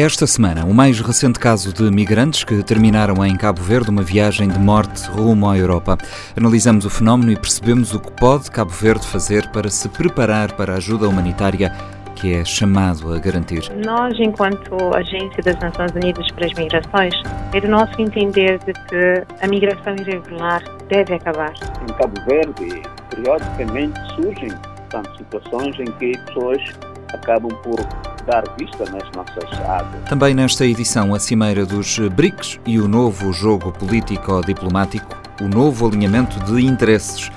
Esta semana, o mais recente caso de migrantes que terminaram em Cabo Verde uma viagem de morte rumo à Europa. Analisamos o fenómeno e percebemos o que pode Cabo Verde fazer para se preparar para a ajuda humanitária que é chamado a garantir? Nós, enquanto Agência das Nações Unidas para as Migrações, é do nosso entender de que a migração irregular deve acabar. Em Cabo Verde, periodicamente surgem portanto, situações em que pessoas acabam por dar vista nas nossas águas. Também nesta edição, a cimeira dos BRICS e o novo jogo político-diplomático, o novo alinhamento de interesses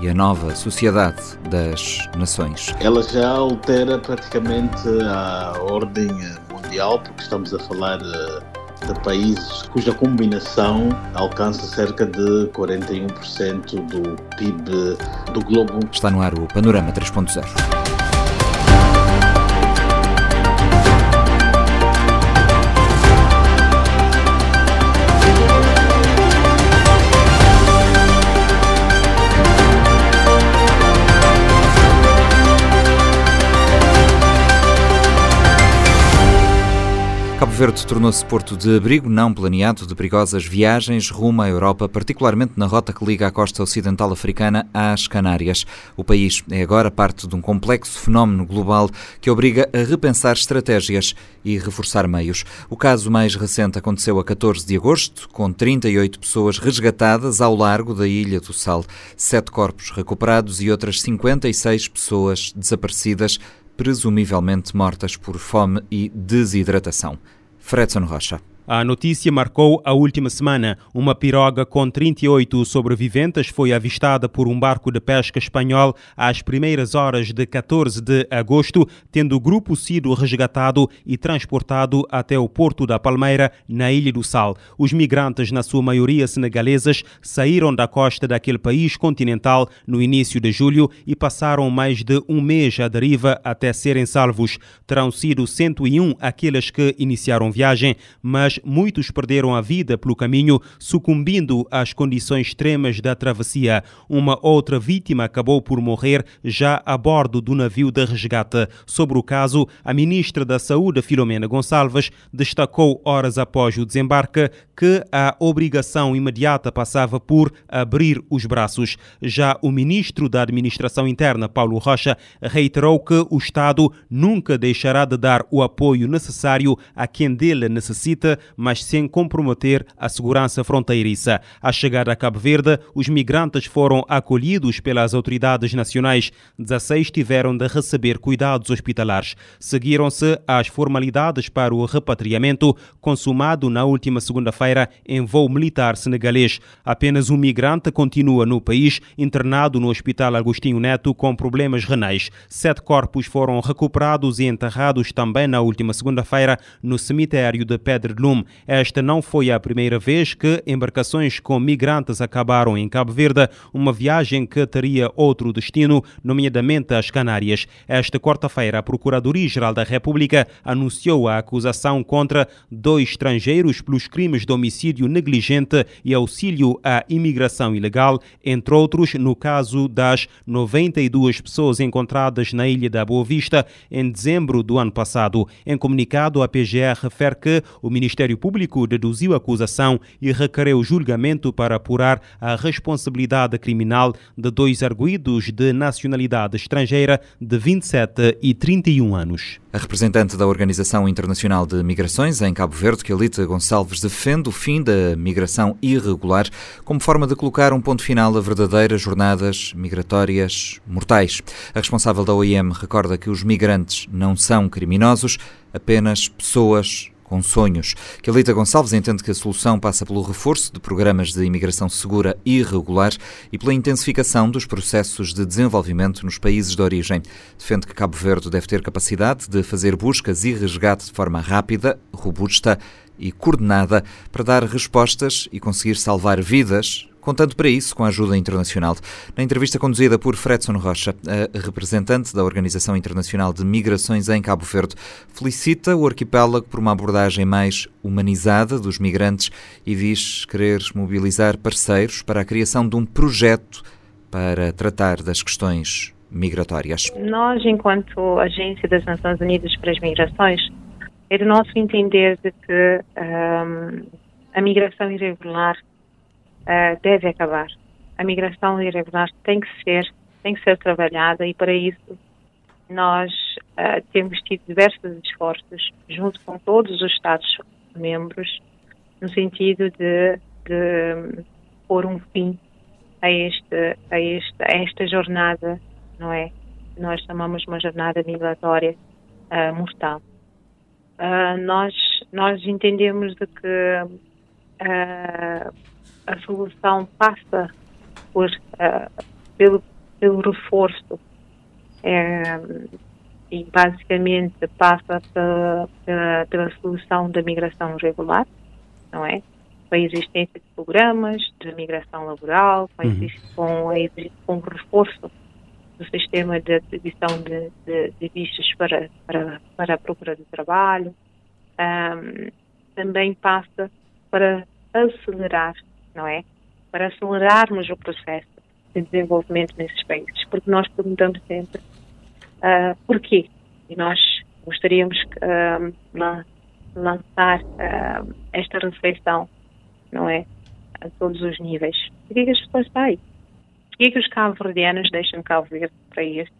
e a nova sociedade das nações. Ela já altera praticamente a ordem mundial, porque estamos a falar eh, de países cuja combinação alcança cerca de 41% do PIB do globo. Está no ar o Panorama 3.0. Verde tornou-se porto de abrigo não planeado de perigosas viagens rumo à Europa, particularmente na rota que liga a costa ocidental africana às Canárias. O país é agora parte de um complexo fenómeno global que obriga a repensar estratégias e reforçar meios. O caso mais recente aconteceu a 14 de agosto, com 38 pessoas resgatadas ao largo da Ilha do Sal, sete corpos recuperados e outras 56 pessoas desaparecidas presumivelmente mortas por fome e desidratação. Fredson Rocha. A notícia marcou a última semana. Uma piroga com 38 sobreviventes foi avistada por um barco de pesca espanhol às primeiras horas de 14 de agosto, tendo o grupo sido resgatado e transportado até o porto da Palmeira, na Ilha do Sal. Os migrantes, na sua maioria senegaleses, saíram da costa daquele país continental no início de julho e passaram mais de um mês à deriva até serem salvos. Terão sido 101 aqueles que iniciaram viagem, mas muitos perderam a vida pelo caminho, sucumbindo às condições extremas da travessia. Uma outra vítima acabou por morrer já a bordo do navio de resgate. Sobre o caso, a ministra da Saúde, Filomena Gonçalves, destacou horas após o desembarque que a obrigação imediata passava por abrir os braços. Já o ministro da Administração Interna, Paulo Rocha, reiterou que o Estado nunca deixará de dar o apoio necessário a quem dele necessita mas sem comprometer a segurança fronteiriça. À chegada a Cabo Verde, os migrantes foram acolhidos pelas autoridades nacionais. 16 tiveram de receber cuidados hospitalares. Seguiram-se as formalidades para o repatriamento, consumado na última segunda-feira em voo militar senegalês. Apenas um migrante continua no país, internado no Hospital Agostinho Neto com problemas renais. Sete corpos foram recuperados e enterrados também na última segunda-feira no cemitério de Pedro de Lume. Esta não foi a primeira vez que embarcações com migrantes acabaram em Cabo Verde, uma viagem que teria outro destino, nomeadamente as Canárias. Esta quarta-feira, a Procuradoria-Geral da República anunciou a acusação contra dois estrangeiros pelos crimes de homicídio negligente e auxílio à imigração ilegal, entre outros no caso das 92 pessoas encontradas na Ilha da Boa Vista em dezembro do ano passado. Em comunicado, a PGR refere que o Ministério Ministério Público deduziu a acusação e requereu julgamento para apurar a responsabilidade criminal de dois arguídos de nacionalidade estrangeira de 27 e 31 anos. A representante da Organização Internacional de Migrações em Cabo Verde, Kelita Gonçalves, defende o fim da migração irregular como forma de colocar um ponto final a verdadeiras jornadas migratórias mortais. A responsável da OIM recorda que os migrantes não são criminosos, apenas pessoas com sonhos. Kelita Gonçalves entende que a solução passa pelo reforço de programas de imigração segura e regular e pela intensificação dos processos de desenvolvimento nos países de origem. Defende que Cabo Verde deve ter capacidade de fazer buscas e resgate de forma rápida, robusta e coordenada para dar respostas e conseguir salvar vidas contando para isso com a ajuda internacional. Na entrevista conduzida por Fredson Rocha, a representante da Organização Internacional de Migrações em Cabo Verde, felicita o arquipélago por uma abordagem mais humanizada dos migrantes e diz querer mobilizar parceiros para a criação de um projeto para tratar das questões migratórias. Nós, enquanto Agência das Nações Unidas para as Migrações, é do nosso entender de que um, a migração irregular uh, deve acabar. A migração irregular tem que ser, tem que ser trabalhada e para isso nós uh, temos tido diversos esforços junto com todos os Estados membros no sentido de, de pôr um fim a, este, a, este, a esta jornada, não é? Nós chamamos uma jornada migratória uh, mortal. Uh, nós, nós entendemos de que a solução passa por, pelo, pelo reforço e basicamente passa pela, pela, pela solução da migração regular, não é? Com a existência de programas de migração laboral, com, uhum. com, com o reforço do sistema de atribuição de, de, de vistos para, para, para a procura de trabalho, um, também passa para acelerar, não é? Para acelerarmos o processo de desenvolvimento nesses países, porque nós perguntamos sempre uh, porquê, e nós gostaríamos uh, lançar uh, esta reflexão, não é? A todos os níveis. Por que as pessoas saem? Porquê que os cabo-verdianos deixam Cabo Verde para ir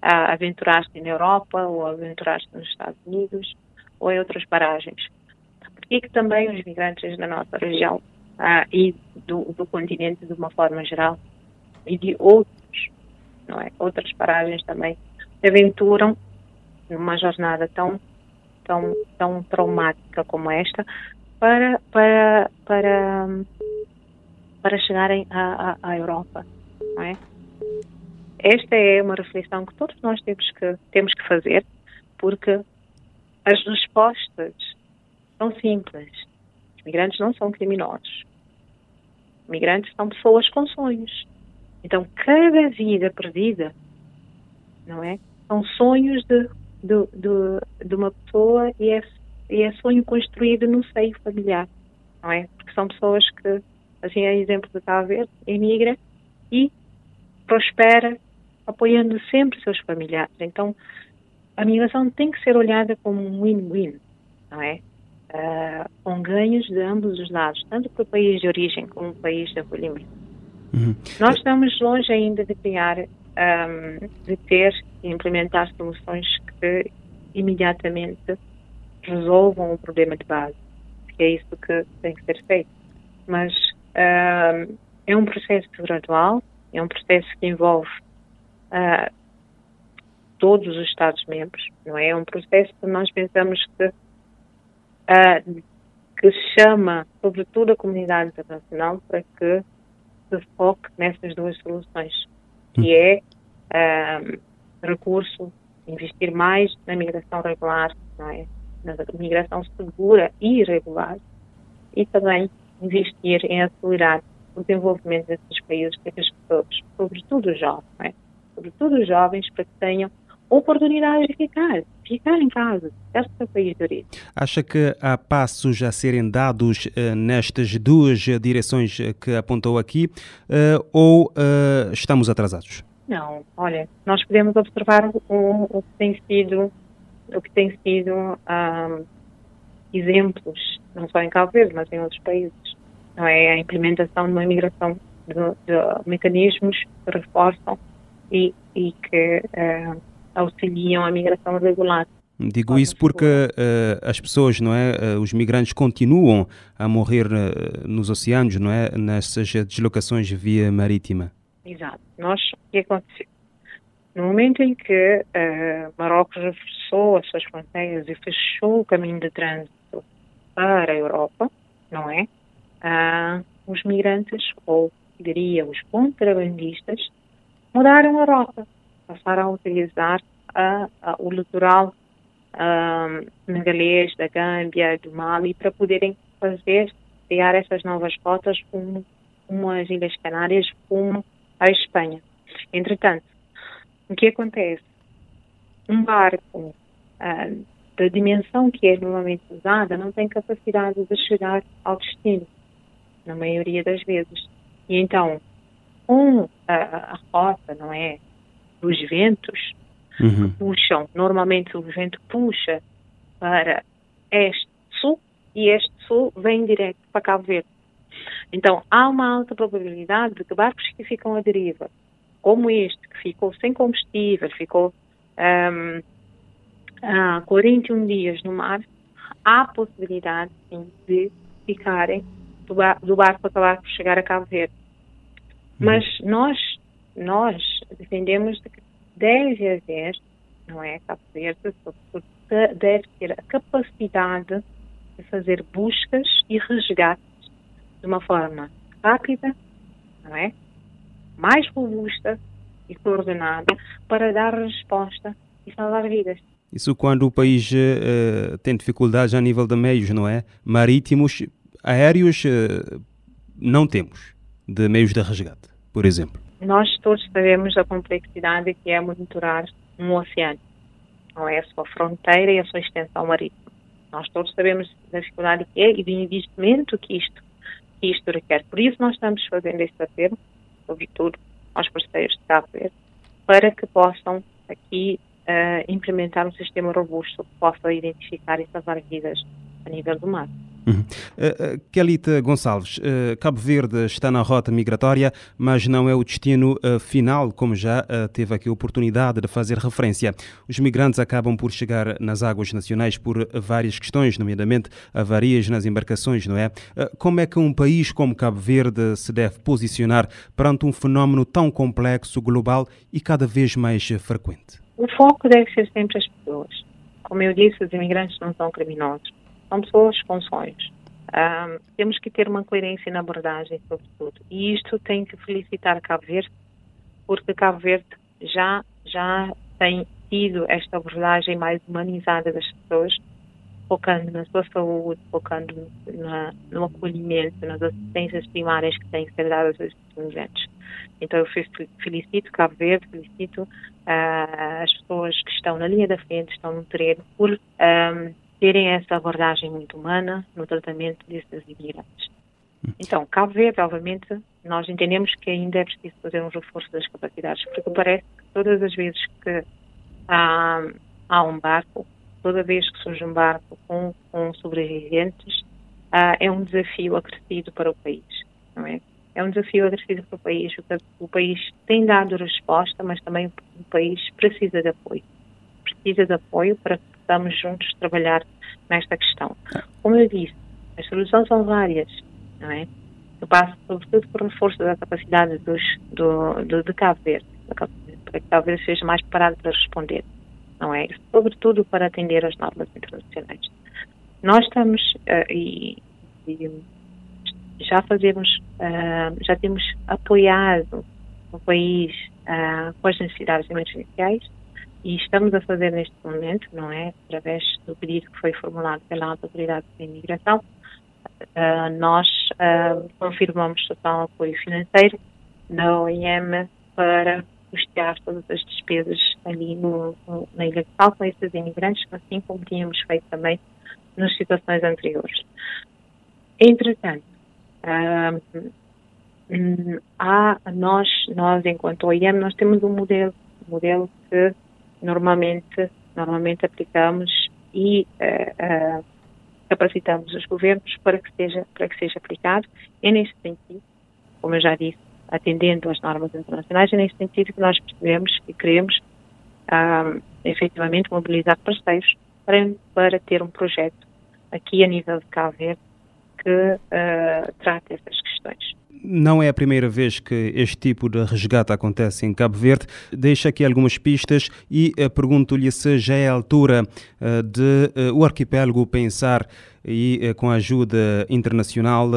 a aventurar-se na Europa ou aventurar-se nos Estados Unidos ou em outras paragens? Porquê que também os migrantes da nossa região ah, e do, do continente de uma forma geral e de outros, não é? Outras paragens também se aventuram numa jornada tão tão tão traumática como esta para para para para chegarem à, à, à Europa não é? Esta é uma reflexão que todos nós temos que, temos que fazer, porque as respostas são simples. Migrantes não são criminosos. Os migrantes são pessoas com sonhos. Então, cada vida perdida, não é? São sonhos de, de, de, de uma pessoa e é, e é sonho construído no seio familiar, não é? Porque são pessoas que, assim, é exemplo de Cabo Verde, emigra e prospera apoiando sempre seus familiares. Então, a migração tem que ser olhada como um win-win, não é? Uh, com ganhos de ambos os lados, tanto para o país de origem como o país de acolhimento. Uhum. Nós estamos longe ainda de criar, um, de ter e implementar soluções que imediatamente resolvam o problema de base, que é isso que tem que ser feito. Mas um, é um processo gradual, é um processo que envolve uh, todos os Estados-membros, não é? É um processo que nós pensamos que, uh, que chama, sobretudo, a comunidade internacional para que se foque nessas duas soluções, que hum. é uh, recurso, investir mais na migração regular, é? Na migração segura e irregular, e também investir em acelerar o desenvolvimento desses países para que as pessoas, sobretudo os jovens, é? sobretudo os jovens, para que tenham oportunidade de ficar, ficar em casa, seu país de origem. Acha que há passos a serem dados uh, nestas duas direções que apontou aqui uh, ou estamos atrasados? Não, olha, nós podemos observar o, o que tem sido, o que tem sido exemplos, não só em Cabo Verde, mas em outros países não é? A implementação de uma imigração de, de mecanismos que reforçam e, e que auxiliam a migração regular. Digo isso porque uh, as pessoas, não é, uh, os migrantes continuam a morrer uh, nos oceanos, não é, nessas deslocações via marítima. Exato. Nós, o que aconteceu? No momento em que Marrocos reforçou as suas fronteiras e fechou o caminho de trânsito para a Europa, não é? ah, os migrantes, ou diria os contrabandistas, mudaram a rota, passaram a utilizar a, a, o litoral negalês da Gâmbia, do Mali, para poderem fazer, criar essas novas rotas como, como as Ilhas Canárias, como a Espanha. Entretanto, o que acontece? Um barco ah, da dimensão que é normalmente usada não tem capacidade de chegar ao destino na maioria das vezes. E então, com a, a rota, não é, dos ventos, uhum. puxam, normalmente o vento puxa para este-sul e este-sul vem direto para Cabo Verde. Então, há uma alta probabilidade de que barcos que ficam à deriva, como este, que ficou sem combustível, ficou um, há 41 dias no mar, há possibilidade sim, de ficarem do, bar, do barco acabar por chegar a Cabo Verde. Uhum. Mas nós, nós defendemos que deve haver, não é, Cabo Verde, deve ter a capacidade de fazer buscas e resgates de uma forma rápida, não é? Mais robusta e coordenada para dar resposta e salvar vidas. Isso quando o país uh, tem dificuldades a nível de meios, não é? Marítimos, aéreos, uh, não temos de meios de resgate, por exemplo. Nós todos sabemos da complexidade que é monitorar um oceano, não é a sua fronteira e a sua extensão marítima. Nós todos sabemos da dificuldade que é e do investimento que isto, que isto requer. Por isso nós estamos fazendo este apelo, sobretudo aos parceiros de Cabo Verde, para que possam aqui uh, implementar um sistema robusto que possa identificar e salvar vidas a nível do mar. Uhum. Uh, uh, Kelita Gonçalves, uh, Cabo Verde está na rota migratória, mas não é o destino final, como já teve aqui a oportunidade de fazer referência. Os migrantes acabam por chegar nas águas nacionais por várias questões, nomeadamente avarias nas embarcações, não é? como é que um país como Cabo Verde se deve posicionar perante um fenómeno tão complexo, global e cada vez mais frequente? O foco deve ser sempre as pessoas. Como eu disse, os imigrantes não são criminosos são pessoas com sonhos. Um, temos que ter uma coerência na abordagem, sobretudo. E isto tem que felicitar Cabo Verde, porque Cabo Verde já, já tem tido esta abordagem mais humanizada das pessoas, focando na sua saúde, focando na, no acolhimento, nas assistências primárias que têm que ser dadas aos imigrantes. Então eu felicito Cabo Verde, felicito uh, as pessoas que estão na linha da frente, estão no terreno, por um, terem essa abordagem muito humana no tratamento desses imigrantes. Então, Cabo Verde, obviamente, nós entendemos que ainda é preciso fazer um reforço das capacidades, porque parece que todas as vezes que há, há um barco, toda vez que surge um barco com, com sobreviventes, uh, é um desafio acrescido para o país, não é? É um desafio acrescido para o país. O, o país tem dado resposta, mas também o país precisa de apoio. Precisa de apoio para que possamos juntos trabalhar nesta questão. Como eu disse, as soluções são várias, não é? Eu passo sobretudo por reforço da capacidade dos, do, do, de Cabo Verde, para que Cabo Verde seja mais preparado para responder, não é? Sobretudo para atender às normas internacionais. Nós estamos, uh, e, e, já fazemos, uh, já temos apoiado o país uh, com as necessidades emergenciais, e estamos a fazer neste momento, não é? Através do pedido que foi formulado pela Autoridade de Imigração, uh, nós uh, confirmamos total apoio financeiro da OIM para custear todas as despesas ali no, no, na Ilha de Sal com esses imigrantes, assim como tínhamos feito também nas situações anteriores. Entretanto, uh, há, nós, nós, enquanto OIM, nós temos um modelo, um modelo que normalmente, normalmente aplicamos e uh, uh, capacitamos os governos para que seja, para que seja aplicado. É neste sentido, como eu já disse, atendendo às normas internacionais, é neste sentido que nós percebemos e queremos uh, efetivamente mobilizar parceiros para, para ter um projeto aqui a nível de Cabo Verde que uh, trate essas questões. Não é a primeira vez que este tipo de resgate acontece em Cabo Verde. Deixa aqui algumas pistas e uh, pergunto-lhe se já é a altura uh, de uh, o arquipélago pensar e, com a ajuda internacional,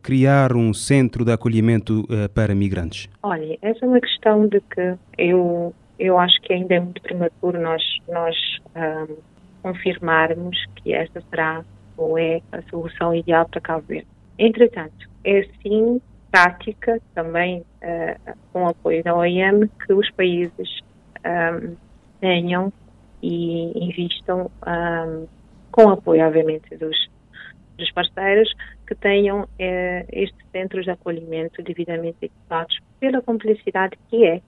criar um centro de acolhimento para migrantes. Olha, essa é uma questão de que eu, eu acho que ainda é muito prematuro nós, nós um, confirmarmos que esta será ou é a solução ideal para Cabo Verde. Entretanto, é sim prática também uh, com apoio da OIM que os países um, ehm, tenham e invistam um, ehm, com apoio, obviamente, dos, dos parceiros que tenham uh, estes centros de acolhimento devidamente equipados pela complexidade que é,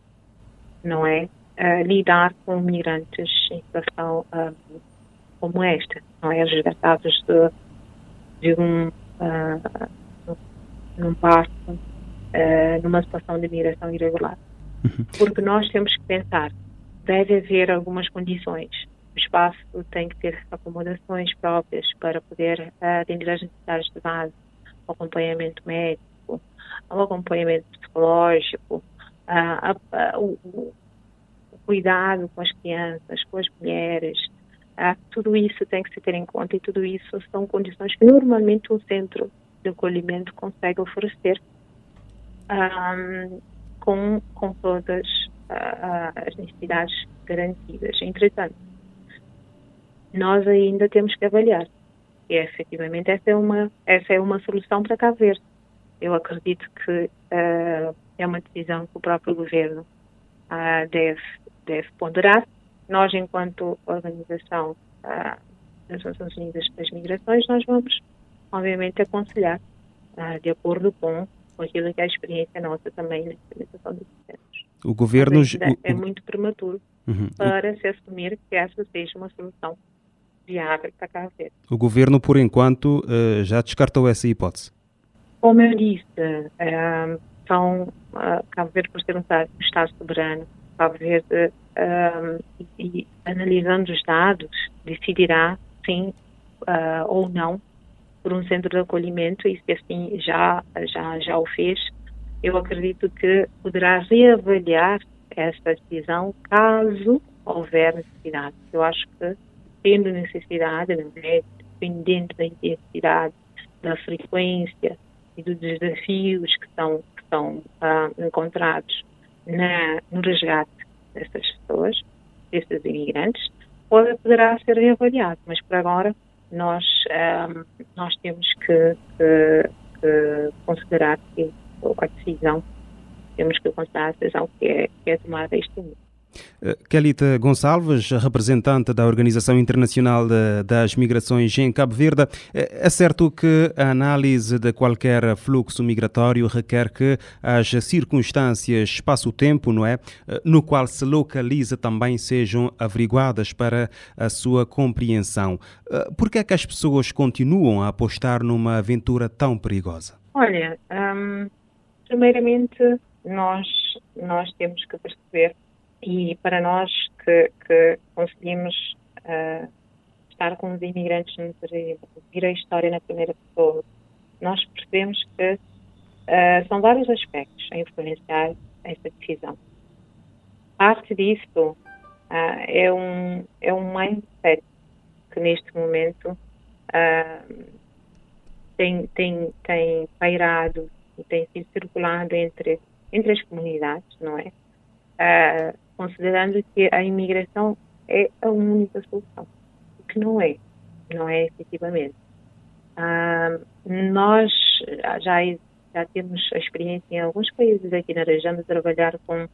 não é? Uh, lidar com migrantes em situação como esta, não é? Resgatados de, de um, uh, num parque, uh, numa situação de migração irregular. Uhum. Porque nós temos que pensar, deve haver algumas condições. O espaço tem que ter acomodações próprias para poder uh, atender as necessidades de base, o acompanhamento médico, o acompanhamento psicológico, uh, o, o, cuidado com as crianças, com as mulheres, tudo isso tem que se ter em conta e tudo isso são condições que normalmente um centro de acolhimento consegue oferecer um, com, com todas uh, as necessidades garantidas. Entretanto, nós ainda temos que avaliar e efetivamente essa é uma essa é uma solução para cá ver. Eu acredito que uh, é uma decisão que o próprio governo uh, deve deve ponderar. Nós, enquanto organização uh, das Nações Unidas para as Migrações, nós vamos, obviamente, aconselhar de acordo com, com aquilo que é a experiência nossa também na implementação dos processos. O governo é muito prematuro uhum. para se assumir que essa seja uma solução viável para Cabo Verde. O governo, por enquanto, uh, já descartou essa hipótese? Como eu disse, uh, são, uh, Cabo Verde, por ser um Estado soberano, Cabo Verde, e, e, analisando os dados, decidirá sim ou não por um centro de acolhimento e se assim já, já, já o fez, eu acredito que poderá reavaliar esta decisão caso houver necessidade. Eu acho que tendo necessidade, né, dependendo da intensidade, da frequência e dos desafios que são, que são ah, encontrados na, no resgate dessas pessoas, desses imigrantes, pode, poderá ser reavaliado, mas por agora nós, ah, nós temos que, que, que, considerar que a decisão, temos que considerar a decisão que é, que é tomada este ano. Eh, Kelita Gonçalves, representante da Organização Internacional das Migrações em Cabo Verde, eh, é certo que a análise de qualquer fluxo migratório requer que as circunstâncias, espaço-tempo, não é, eh, no qual se localiza também sejam averiguadas para a sua compreensão. Por que é que as pessoas continuam a apostar numa aventura tão perigosa? Olha, hum, primeiramente nós nós temos que perceber e para nós que, que conseguimos uh, estar com os imigrantes no terreno, ouvir a história na primeira pessoa, nós percebemos que uh, são vários aspectos a influenciar esta decisão. Parte disso uh, é, um, é um mindset que neste momento tem, tem, tem pairado e tem sido circulado entre, entre as comunidades, não é? Uh, considerando que a imigração é a única solução, o que não é, não é efetivamente. Ah, nós já, já temos a experiência em alguns países aqui na região de trabalhar com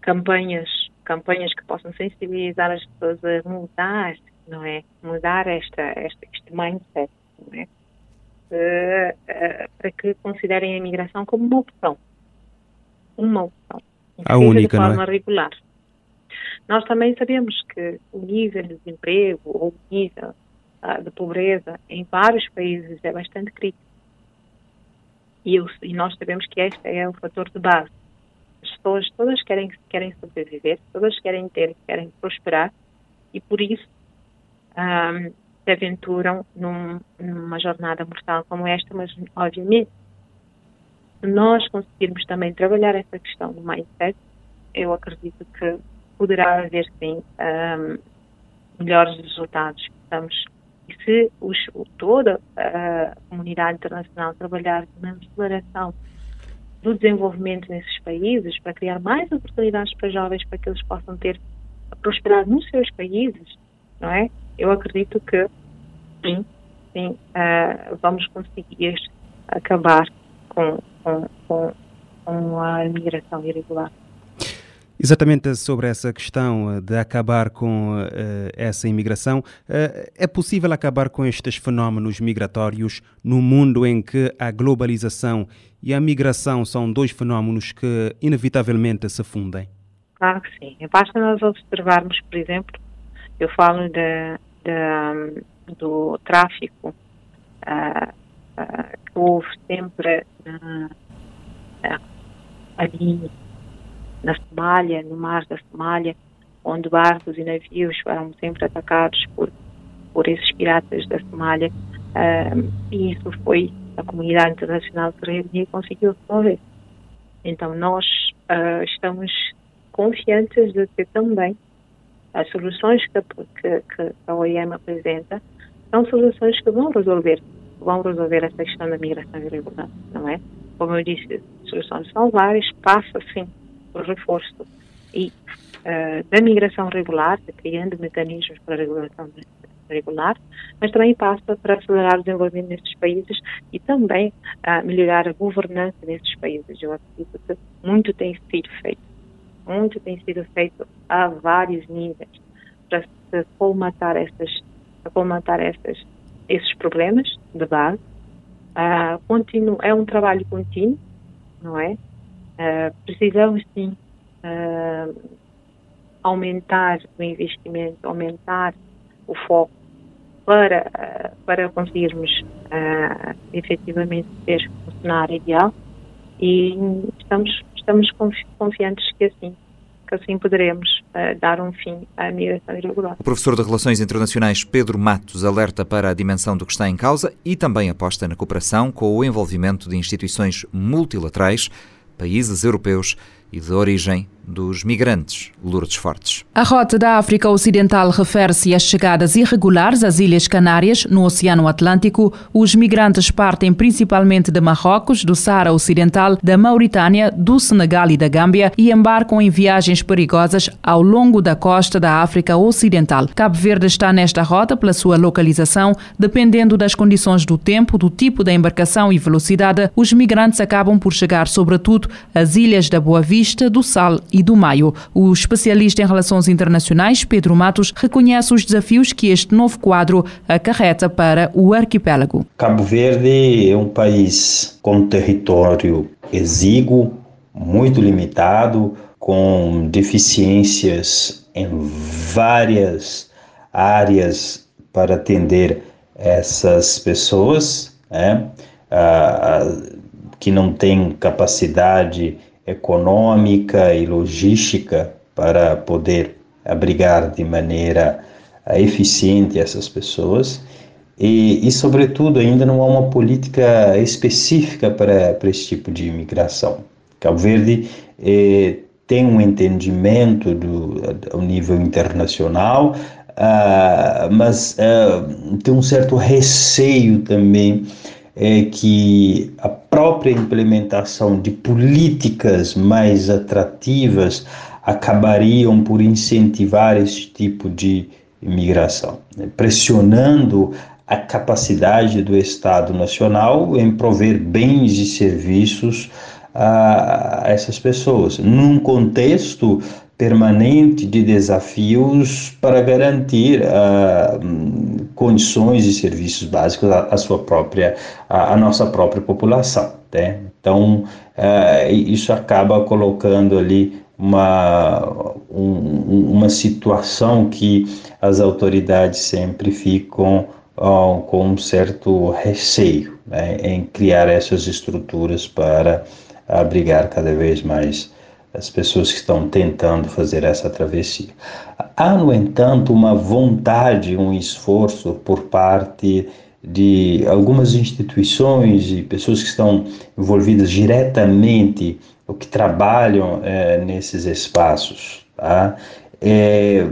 campanhas, campanhas que possam sensibilizar as pessoas a mudar, não é? Mudar esta, esta este mindset, não é? Uh, uh, para que considerem a imigração como uma opção. Uma opção a única, de forma é? regular. Nós também sabemos que o nível de desemprego ou o nível uh, de pobreza em vários países é bastante crítico. E, eu, e, nós sabemos que este é o fator de base. As pessoas todas querem, querem sobreviver, todas querem ter, querem prosperar e por isso ah, se aventuram num, numa jornada mortal como esta, mas obviamente se nós conseguirmos também trabalhar essa questão do mindset, eu acredito que poderá haver sim um, melhores resultados. Estamos, e se os, toda a comunidade internacional trabalhar na aceleração do desenvolvimento nesses países para criar mais oportunidades para jovens para que eles possam ter prosperar nos seus países, não é? Eu acredito que sim, sim, uh, vamos conseguir acabar com, com, com, com a imigração irregular. Exatamente sobre essa questão eh, de acabar com uh, essa imigração, uh, é possível acabar com estes fenómenos migratórios no mundo em que a globalização e a migração são dois fenómenos que inevitavelmente se fundem? Claro que sim. Basta nós observarmos, por exemplo, eu falo da, de, do tráfico uh, que houve sempre ali na Somália, no mar da Somália, onde barcos e navios foram sempre atacados por, por esses piratas da Somália. e isso foi a comunidade internacional que reuniu e conseguiu resolver. Então, nós uh, estamos confiantes de que também as soluções que, que, que, a OIM apresenta são soluções que vão resolver vão resolver essa questão da migração irregular, não é? Como eu disse, soluções são várias, passa sim por reforço e uh, da migração regular, criando mecanismos para a regulação regular, mas também passa para acelerar o desenvolvimento nestes países e também uh, melhorar a governança nestes países. Eu acredito que muito tem sido feito, muito tem sido feito a vários níveis para se colmatar essas, colmatar essas, esses problemas de base. Uh, continuo, é um trabalho contínuo, não é? Uh, precisamos sim aumentar o investimento, aumentar o foco para, para conseguirmos uh, efetivamente ter um cenário ideal e estamos, estamos confiantes que assim que assim poderemos uh, dar um fim à migração irregular. O professor de Relações Internacionais Pedro Matos alerta para a dimensão do que está em causa e também aposta na cooperação com o envolvimento de instituições multilaterais, países europeus e de origem dos migrantes Lourdes Fortes. A Rota da África Ocidental refere-se às chegadas irregulares às Ilhas Canárias, no Oceano Atlântico. Os migrantes partem principalmente de Marrocos, do Saara Ocidental, da Mauritânia, do Senegal e da Gâmbia e embarcam em viagens perigosas ao longo da costa da África Ocidental. Cabo Verde está nesta rota pela sua localização, dependendo das condições do tempo, do tipo da embarcação e velocidade, os migrantes acabam por chegar sobretudo às Ilhas da Boa Vista, do Sal e do Maio. O especialista em relações internacionais, Pedro Matos, reconhece os desafios que este novo quadro acarreta para o arquipélago. Cabo Verde é um país com território exíguo, muito limitado, com deficiências em várias áreas para atender essas pessoas, né? ah, que não têm capacidade econômica e logística para poder abrigar de maneira eh, eficiente essas pessoas. E, e, sobretudo, ainda não há uma política específica para, para esse tipo de imigração. Cabo Verde eh, tem um entendimento do, ao nível internacional, uh, mas uh, tem um certo receio também é que a própria implementação de políticas mais atrativas acabariam por incentivar esse tipo de imigração, né? pressionando a capacidade do Estado Nacional em prover bens e serviços a essas pessoas, num contexto permanente de desafios para garantir uh, condições e serviços básicos à, sua própria, à, nossa própria população. Né? Então, uh, isso acaba colocando ali uma, um, uma situação que as autoridades sempre ficam uh, com um certo receio né, em criar essas estruturas para abrigar cada vez mais as pessoas que estão tentando fazer essa travessia. Há, no entanto, uma vontade, um esforço por parte de algumas instituições e pessoas que estão envolvidas diretamente ou que trabalham é, nesses espaços, tá? É,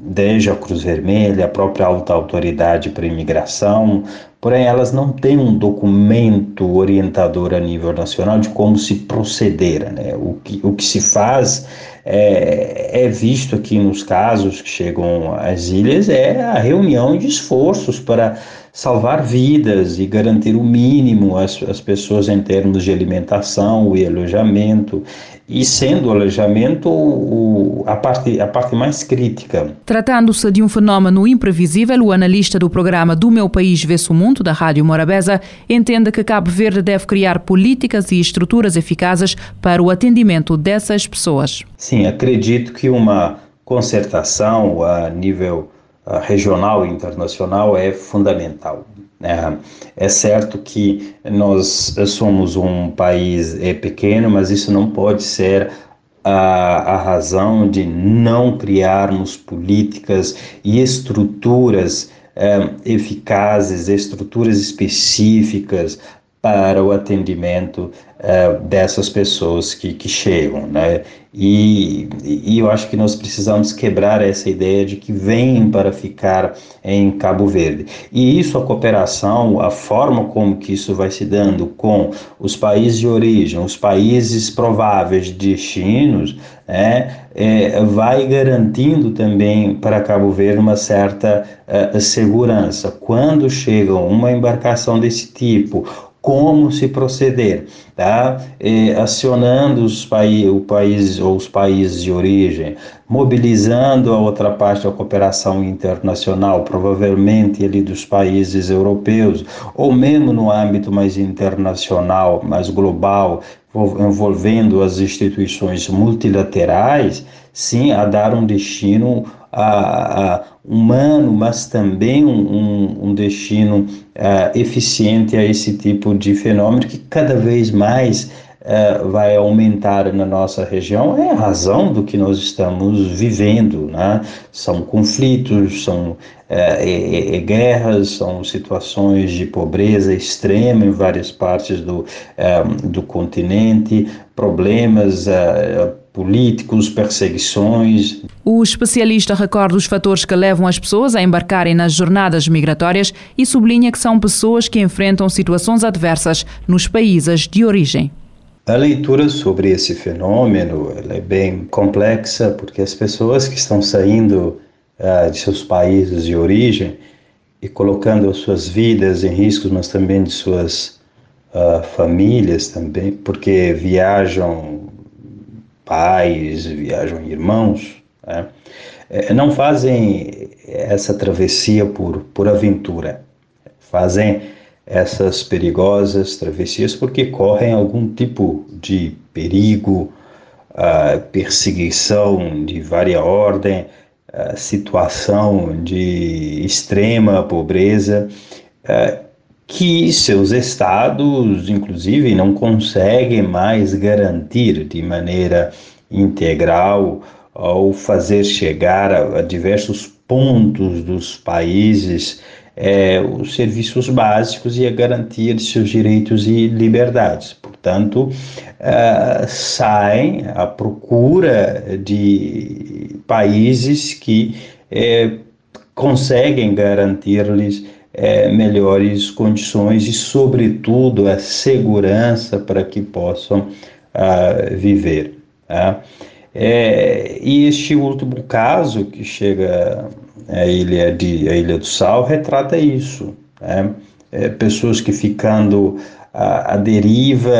desde a Cruz Vermelha, a própria alta autoridade para imigração, porém elas não têm um documento orientador a nível nacional de como se proceder. Né? O, que, o que se faz é, é, visto aqui nos casos que chegam às ilhas é a reunião de esforços para salvar vidas e garantir o mínimo às, às pessoas em termos de alimentação e alojamento e sendo o alojamento o, a, parte, a parte mais crítica. Tratando-se de um fenómeno imprevisível, o analista do programa Do Meu País Vê-se o Mundo, da Rádio Morabeza, entende que Cabo Verde deve criar políticas e estruturas eficazes para o atendimento dessas pessoas. Sim, acredito que uma concertação a nível regional e internacional é fundamental. Né? É certo que nós somos um país é pequeno, mas isso não pode ser a, a razão de não criarmos políticas e estruturas é, eficazes, estruturas específicas para o atendimento uh, dessas pessoas que, que chegam, né? E, e, eu acho que nós precisamos quebrar essa ideia de que vêm para ficar em Cabo Verde. E isso, a cooperação, a forma como que isso vai se dando com os países de origem, os países prováveis de destinos, né, é, vai garantindo também para Cabo Verde uma certa uh, segurança. Quando chega uma embarcação desse tipo como se proceder, tá? E, acionando os países, o país ou os países de origem, mobilizando a outra parte da cooperação internacional, provavelmente ali dos países europeus, ou mesmo no âmbito mais internacional, mais global, envolvendo as instituições multilaterais, sim, a dar um destino humano, mas também um, um, destino uh, eficiente a esse tipo de fenômeno que cada vez mais uh, vai aumentar na nossa região. É a razão do que nós estamos vivendo, né? São conflitos, são é, guerras, são situações de pobreza extrema em várias partes do, do continente, problemas políticos, perseguições. O especialista recorda os fatores que levam as pessoas a embarcarem nas jornadas migratórias e sublinha que são pessoas que enfrentam situações adversas nos países de origem. A leitura sobre esse fenômeno é bem complexa porque as pessoas que estão saindo uh, de seus países de origem e colocando as suas vidas em risco, mas também de suas uh, famílias também, porque viajam pais, viajam irmãos, né? é, não fazem essa travessia por, por aventura, fazem essas perigosas travessias porque correm algum tipo de perigo, uh, perseguição de vária ordem, uh, situação de extrema pobreza, uh, que seus estados, inclusive, não conseguem mais garantir de maneira integral ou fazer chegar a, a diversos pontos dos países é, os serviços básicos e a garantia de seus direitos e liberdades. Portanto, uh, saem à procura de países que uh, conseguem garantir-lhes é, melhores condições e, sobretudo, a segurança para que possam ah, viver. Tá? É, e este último caso que chega à ilha, de, à ilha do Sal retrata isso. Né? É, pessoas que ficando à, à deriva,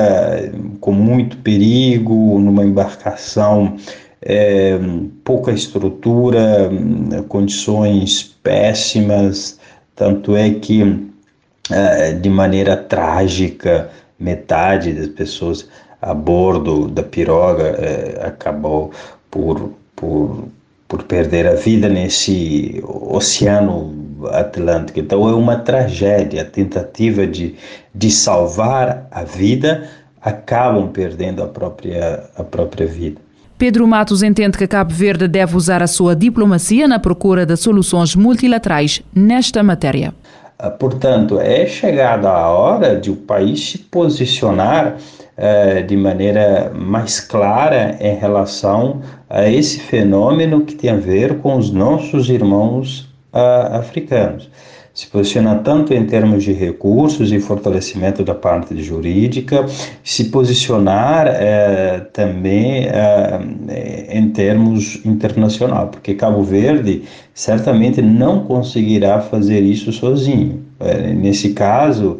com muito perigo, numa embarcação é, pouca estrutura, condições péssimas, tanto é que, é, de maneira trágica, metade das pessoas a bordo da piroga é, acabou por, por, por perder a vida nesse oceano Atlântico. Então é uma tragédia. A tentativa de, de salvar a vida acabam perdendo a própria, a própria vida. Pedro Matos entende que Cabo Verde deve usar a sua diplomacia na procura de soluções multilaterais nesta matéria. Ah, portanto, é chegada a hora de o país se posicionar eh, de maneira mais clara em relação a esse fenômeno que tem a ver com os nossos irmãos ah, africanos se posicionar tanto em termos de recursos e fortalecimento da parte jurídica, se posicionar é, também é, em termos internacional, porque Cabo Verde certamente não conseguirá fazer isso sozinho. É, nesse caso,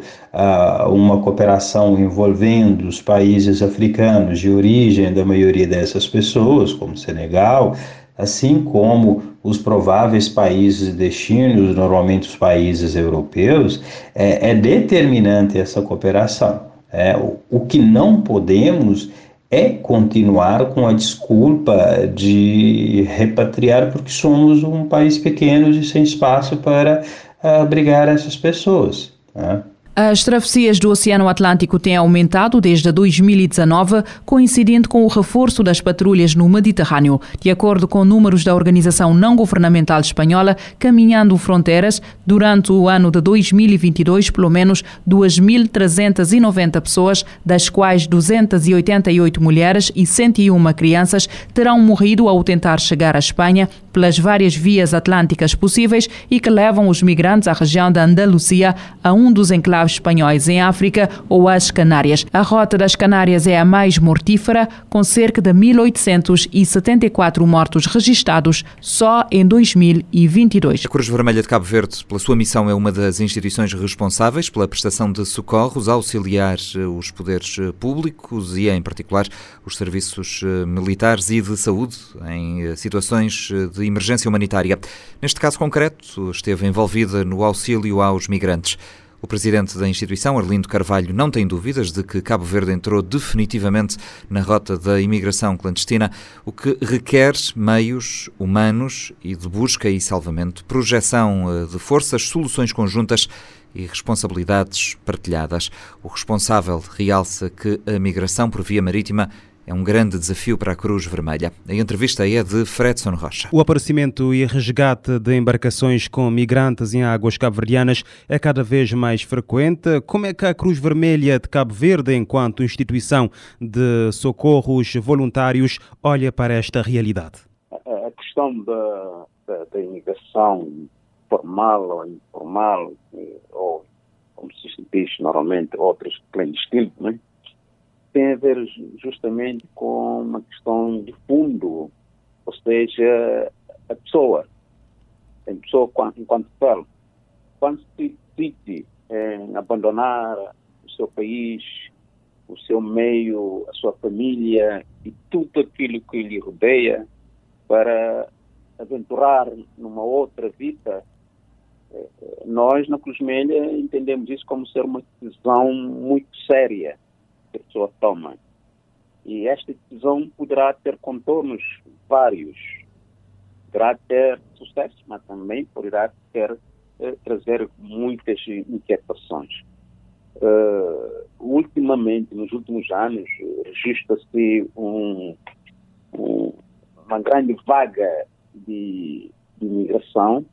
uma cooperação envolvendo os países africanos de origem da maioria dessas pessoas, como Senegal, assim como os prováveis países destinos, normalmente os países europeus, é, é determinante essa cooperação. É, o, o que não podemos é continuar com a desculpa de repatriar porque somos um país pequeno e sem espaço para abrigar essas pessoas. Né? As travessias do Oceano Atlântico têm aumentado desde 2019, coincidente com o reforço das patrulhas no Mediterrâneo. De acordo com números da organização não governamental espanhola, caminhando fronteiras, durante o ano de 2022, pelo menos 2.390 pessoas, das quais 288 mulheres e 101 crianças, terão morrido ao tentar chegar à Espanha pelas várias vias atlânticas possíveis e que levam os migrantes à região da Andalucia, a um dos enclaves espanhóis em África ou às Canárias. A rota das Canárias é a mais mortífera, com cerca de 1.874 mortos registados só em 2022. A Cruz Vermelha de Cabo Verde, pela sua missão, é uma das instituições responsáveis pela prestação de socorros, auxiliar eh, os poderes eh, públicos e, em particular, os serviços eh, militares e de saúde em situações de emergência humanitária. Neste caso concreto, esteve envolvida no auxílio aos migrantes. O presidente da instituição, Arlindo Carvalho, não tem dúvidas de que Cabo Verde entrou definitivamente na rota da imigração clandestina, o que requer meios humanos e de busca e salvamento, projeção eh, de forças, soluções conjuntas e responsabilidades partilhadas. O responsável realça que a migração por via marítima é um grande desafio para a Cruz Vermelha. A entrevista é de Fredson Rocha. O aparecimento e resgate de embarcações com migrantes em águas cabo-verdianas é cada vez mais frequente. Como é que a Cruz Vermelha de Cabo Verde, enquanto instituição de socorros voluntários, olha para esta realidade? A questão da, da, da imigração formal ou informal, ou como se diz normalmente, outros clandestinos, não é? Tem a ver justamente com uma questão de fundo, ou seja, a pessoa, a pessoa enquanto tal. Quando se decide em abandonar o seu país, o seu meio, a sua família e tudo aquilo que lhe rodeia para aventurar numa outra vida, eh, nós na Cruz Melha entendemos isso como ser uma decisão muito séria pessoa toma. E esta decisão poderá ter contornos vários. Poderá ter sucesso, mas também poderá ter, eh, trazer muitas inquietações. Uh, ultimamente, nos últimos anos, registra-se um, um, uma grande vaga de, de imigração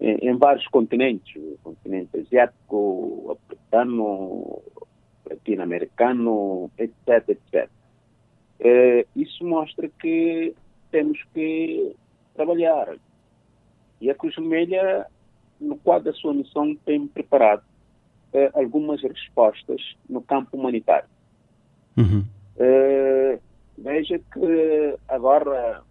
em, em, vários continentes, o continente asiático, africano, latino-americano, etc, etc. Eh, isso mostra que temos que trabalhar. E a Cruz Vermelha, no quadro da sua missão, tem preparado eh, algumas respostas no campo humanitário. Uhum. Eh, veja que agora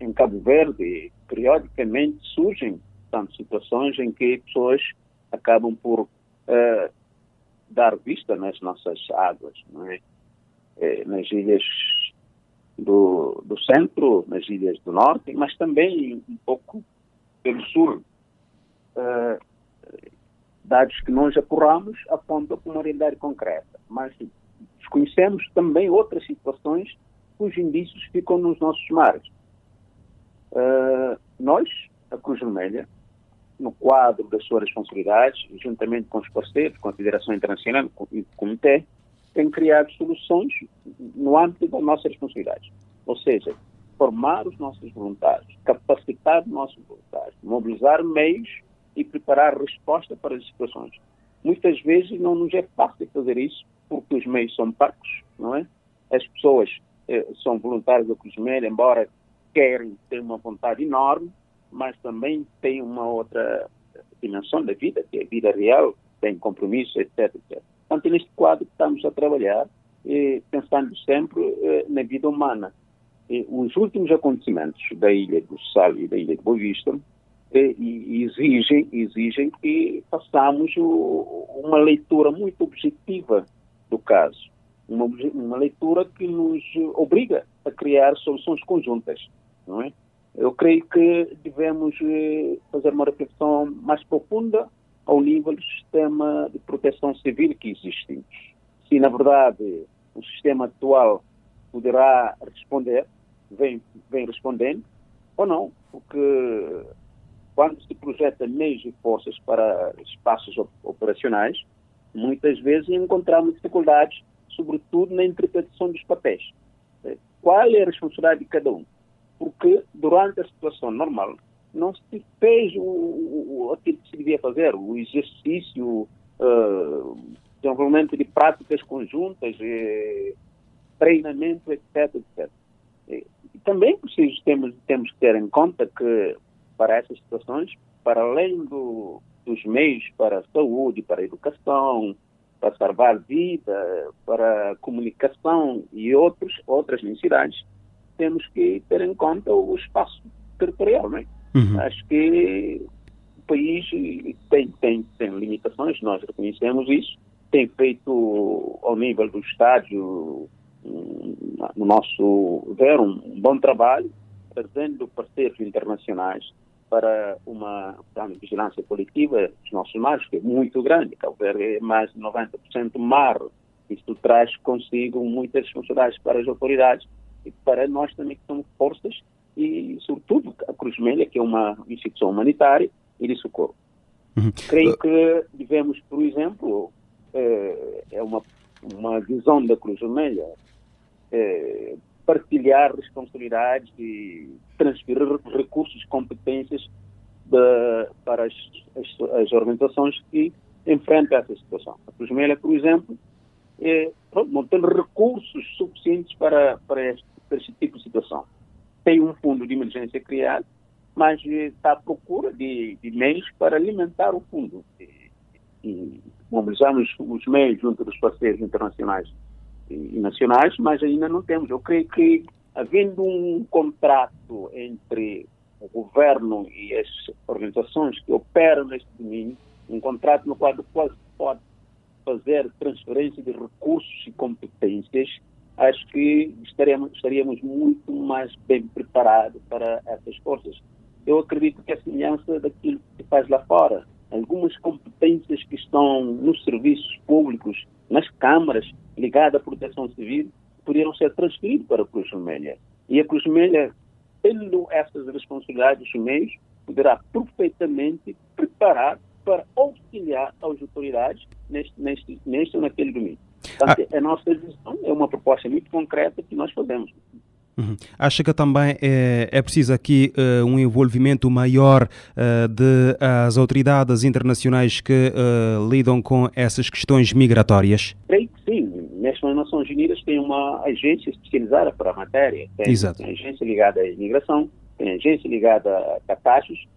em Cabo Verde, periodicamente surgem tanto situações em que pessoas acabam por uh, dar vista nas nossas águas, é? é? nas ilhas do, do centro, nas ilhas do norte, mas também um pouco pelo sul. Uh, dados que nós apuramos apontam para uma realidade concreta, mas desconhecemos também outras situações cujos indícios ficam nos nossos mares. Uh, nós, a Cruz Vermelha, no quadro das suas responsabilidades, juntamente com os parceiros, com a Federação Internacional e o Comitê, tem criado soluções no âmbito da nossa responsabilidade. Ou seja, formar os nossos voluntários, capacitar os nossos voluntários, mobilizar meios e preparar resposta para as situações. Muitas vezes não nos é fácil fazer isso porque os meios são parcos, não é? As pessoas eh, são voluntárias Cruz Vermelha, embora querem ter uma vontade enorme, mas também tem uma outra dimensão da vida, que é a vida real, tem compromisso, etc. etc. Portanto, neste quadro estamos a trabalhar, eh, pensando sempre eh, na vida humana. E os últimos acontecimentos da Ilha do Sal e da Ilha de Boa Vista eh, exigem, exigem que façamos o, uma leitura muito objetiva do caso. Uma, uma leitura que nos obriga a criar soluções conjuntas, não é? Eu creio que devemos eh, fazer uma reflexão mais profunda ao nível do sistema de proteção civil que existe. Se, na verdade, o sistema atual poderá responder, vem, vem respondendo, ou não, porque quando se projeta meios e forças para espaços operacionais, muitas vezes encontramos dificuldades, sobretudo na interpretação dos papéis. Qual é a responsabilidade de cada um? Porque durante a situação normal não se fez o, o, aquilo que se devia fazer, o exercício, uh, desenvolvimento de práticas conjuntas, eh, treinamento, etc, etc. E, também preciso, temos, temos que ter em conta que para essas situações, para além do, dos meios para a saúde, para a educação, para salvar vida, para a comunicação e outros, outras necessidades, temos que ter em conta o espaço territorial. Não é? uhum. Acho que o país tem, tem, tem limitações, nós reconhecemos isso, tem feito ao nível do estádio, no nosso ver, um, bom trabalho, trazendo parceiros internacionais para uma vigilância coletiva dos nossos mares, que é muito grande, Cabo Verde é mais de 90% mar. Isto traz consigo muitas responsabilidades para as autoridades para nós também que somos forças e, sobretudo, a Cruz Vermelha, que é uma instituição humanitária e de socorro. Uhum. Creio que devemos, por exemplo, é, é uma, uma visão da Cruz Vermelha, é, partilhar responsabilidades e transferir recursos e competências de, para as, as, as, organizações que enfrentam essa situação. A Cruz Vermelha, por exemplo, é, não tem recursos suficientes para, para, este, para este tipo de situação. Tem um fundo de emergência criado, mas está à procura de, de meios para alimentar o fundo. E, e mobilizamos os meios junto dos parceiros internacionais e nacionais, mas ainda não temos. Eu creio que, havendo um contrato entre o governo e as organizações que operam neste domínio, um contrato no qual pode, pode fazer transferência de recursos e competências, acho que estaremos, estaríamos muito mais bem preparados para essas forças. Eu acredito que a semelhança daquilo que se faz lá fora, algumas competências que estão nos serviços públicos, nas câmaras, ligadas à proteção civil, poderiam ser transferidas para a Cruz Vermelha. E a Cruz Vermelha, tendo essas responsabilidades dos meios, poderá perfeitamente preparar para auxiliar as autoridades neste, neste, neste ou naquele domínio. Portanto, ah. a nossa visão é uma proposta muito concreta que nós fazemos. Uhum. Acha que também é, é preciso aqui uh, um envolvimento maior uh, de as autoridades internacionais que uh, lidam com essas questões migratórias? Creio que sim. Nestas Nações Unidas tem uma agência especializada para a matéria. Tem, Exato. tem agência ligada à imigração, tem agência ligada a catástrofe,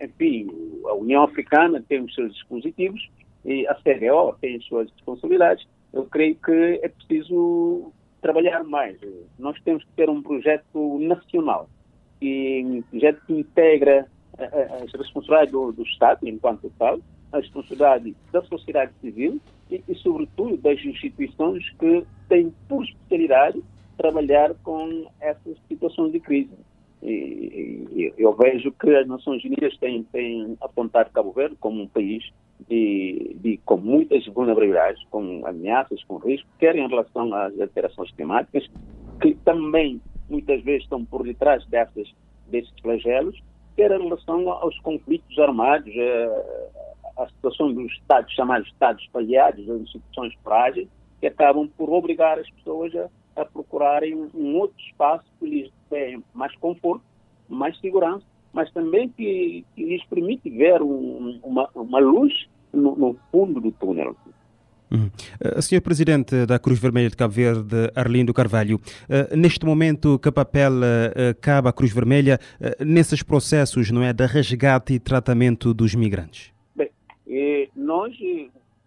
enfim, a União Africana tem os seus dispositivos e a CDO tem as suas responsabilidades. Eu creio que é preciso trabalhar mais. Nós temos que ter um projeto nacional, e um projeto que integra as responsabilidades do, do Estado, enquanto tal, a responsabilidade da sociedade civil e, e, sobretudo, das instituições que têm por especialidade trabalhar com essas situações de crise. E, eu vejo que as Nações Unidas têm, têm apontado Cabo Verde como um país de, de, com muitas vulnerabilidades, com ameaças, com riscos, quer em relação às alterações climáticas, que também muitas vezes estão por detrás desses flagelos, quer em relação aos conflitos armados, eh, a situação dos estados, chamados estados falhados, as instituições frágeis, que acabam por obrigar as pessoas a, a procurarem um outro espaço que lhes dê mais conforto, mais segurança mas também que, que lhes permite ver um, uma, uma luz no, no, fundo do túnel. Uhum. Uh, Senhor Presidente da Cruz Vermelha de Cabo Verde, Arlindo Carvalho, uh, neste momento que papel uh, cabe à Cruz Vermelha nesses processos não é, de resgate e tratamento dos migrantes? Bem, nós,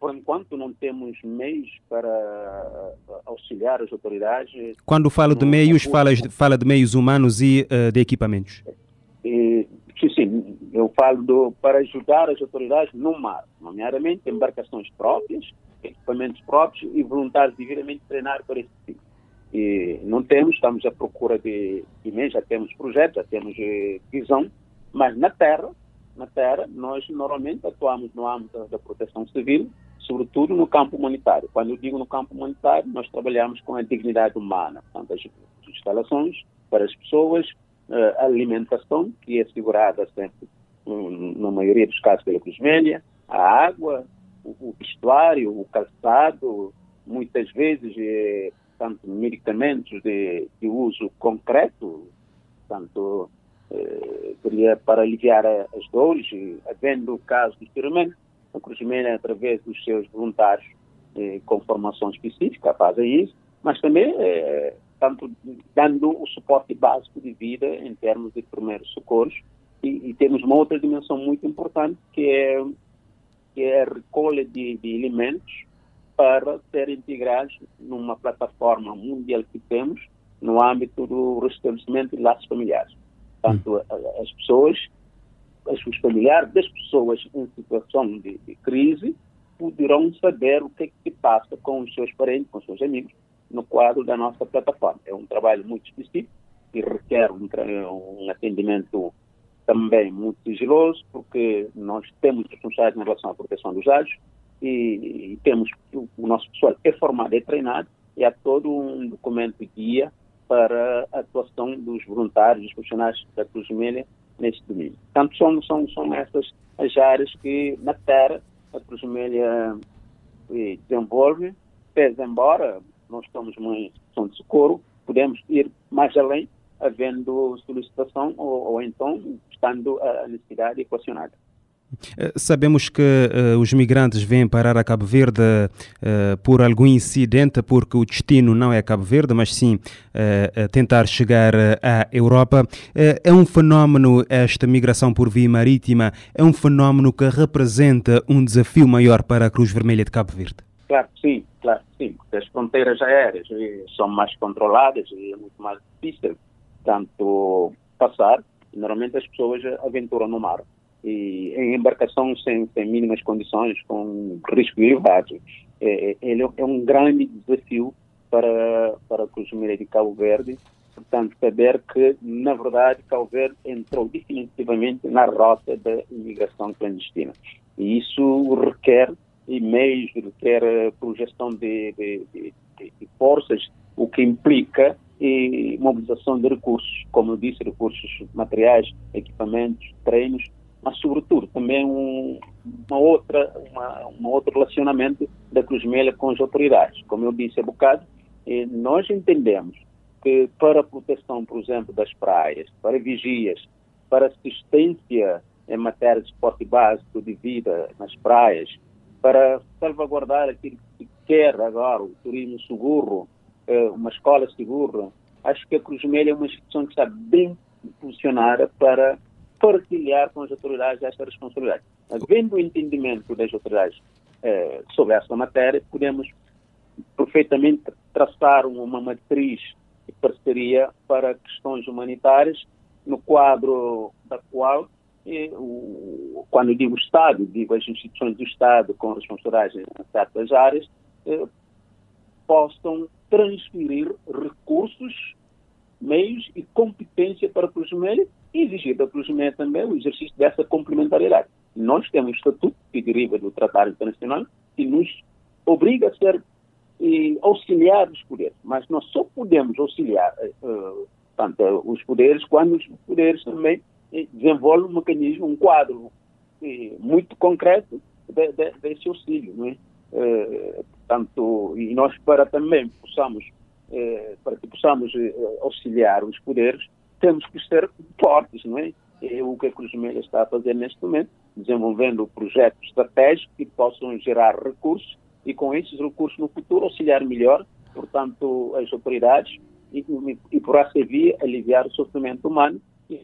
por enquanto, não temos meios para auxiliar as autoridades. Quando fala de meios, fala, fala de meios humanos e de equipamentos? E, sim, sim, eu falo do, para ajudar as autoridades no mar, nomeadamente embarcações próprias, equipamentos próprios e voluntários devidamente treinados para esse tipo. E não temos, estamos à procura de meios, já temos projetos, já temos eh, visão, mas na terra, na terra, nós normalmente atuamos no âmbito da proteção civil, sobretudo no campo humanitário. Quando eu digo no campo humanitário, nós trabalhamos com a dignidade humana, portanto, as instalações para as pessoas, a alimentação, que é assegurada sempre, na maioria dos casos, pela Cruz a água, o vestuário, o calçado, muitas vezes, é, tanto medicamentos de, de uso concreto, tanto eh, seria para aliviar as dores, havendo o caso de experimento, a Cruz Vermelha, através dos seus voluntários eh, com formação específica, fazem isso, mas também eh, tanto dando o suporte básico de vida em termos de primeiros socorros. E, e temos uma outra dimensão muito importante que é, que é a recolha de, de alimentos para serem integrados numa plataforma mundial que temos no âmbito do restabelecimento de laços familiares. Tanto hum. as pessoas, os familiares das pessoas em situação de, de, crise poderão saber o que, é que se passa com os seus parentes, com os seus amigos, no quadro da nossa plataforma. É um trabalho muito específico e requer um, um atendimento também muito sigiloso, porque nós temos responsáveis em relação à proteção dos dados, e, e temos o, o, nosso pessoal é formado, é treinado e há todo um documento guia para a atuação dos voluntários, dos profissionais da Cruz Vermelha neste domínio. Portanto, são, são, são essas as áreas que na Terra a eh, desenvolve, pese embora nós estamos uma instituição de socorro, podemos ir mais além, havendo solicitação ou, ou então estando a necessidade equacionada. Eh, sabemos que uh, os migrantes vêm parar a Cabo Verde uh, por algum incidente, porque o destino não é Cabo Verde, mas sim uh, tentar chegar à Europa. é um fenómeno, esta migração por via marítima, é um fenómeno que representa um desafio maior para a Cruz Vermelha de Cabo Verde? Claro que sim, claro que sim, porque as fronteiras aéreas são mais controladas e é muito mais difícil tanto passar. Normalmente as pessoas aventuram no mar e em embarcação sem, sem mínimas condições, com risco elevado. É, é, ele é um grande desafio para, para a Cruz de Cabo Verde, portanto, saber que, na verdade, Cabo Verde entrou definitivamente na rota da imigração clandestina. E isso requer e-mails, requer projeção de, de, de, de forças, o que implica e mobilização de recursos, como eu disse, recursos materiais, equipamentos, treinos, mas sobretudo também um, uma outra, uma, um outro relacionamento da Cruz Vermelha com as autoridades. Como eu disse há bocado, eh, nós entendemos que para a proteção, por exemplo, das praias, para vigias, para assistência em matéria de esporte básico de vida nas praias, para salvaguardar aquilo que quer agora, o turismo seguro, eh, uma escola segura, acho que a Cruz Vermelha é uma instituição que está bem posicionada para partilhar com as autoridades esta responsabilidade. Havendo o entendimento das autoridades eh, sobre essa matéria, podemos perfeitamente traçar uma matriz de parceria para questões humanitárias, no quadro da qual, eh, o, quando digo Estado, digo as instituições do Estado com responsabilidade em certas áreas, eh, possam transferir recursos, meios e competência para Cruz Vermelha e exigir da Vermelha também o exercício dessa complementariedade. Nós temos um estatuto que deriva do Tratado Internacional que nos obriga a ser e, auxiliar os poderes, mas nós só podemos auxiliar uh, tanto, os poderes quando os poderes também uh, desenvolvem um mecanismo, um quadro uh, muito concreto de, de, desse auxílio, não é? Portanto, e nós para também possamos para que possamos auxiliar os poderes temos que ser fortes, não é? É o que a Cruz Vermelha está a fazer neste momento, desenvolvendo projetos estratégicos que possam gerar recursos e com esses recursos no futuro auxiliar melhor, portanto, as autoridades e, e por essa via aliviar o sofrimento humano e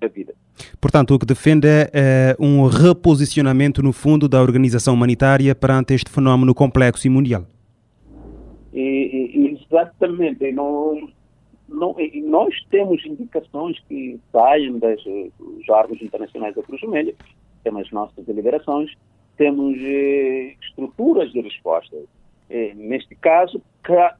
a vida. Portanto, o que defende é, é um reposicionamento no fundo da organização humanitária perante este fenómeno complexo e mundial. E, exatamente. Não, não, nós temos indicações que saem das, dos órgãos internacionais da Cruz Vermelha, temos as nossas deliberações, temos eh, estruturas de resposta. Eh, neste caso,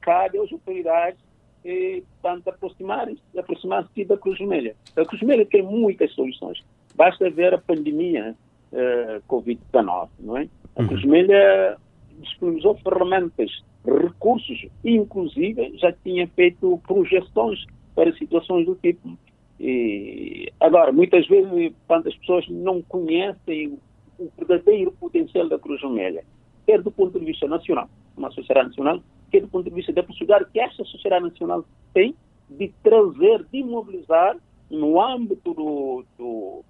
cabe às autoridades eh, tanto aproximarem-se aproximar da Cruz Vermelha. A Cruz Vermelha tem muitas soluções. Basta ver a pandemia eh, Covid-19, não é? A uhum. Cruz Vermelha disponibilizou ferramentas, recursos, inclusive já tinha feito projeções para situações do tipo. E, agora, muitas vezes, tantas pessoas não conhecem o verdadeiro potencial da Cruz Vermelha, quer do ponto de vista nacional, uma sociedade nacional, quer do ponto de vista da possibilidade que esta sociedade nacional tem de trazer, de mobilizar no âmbito do, do,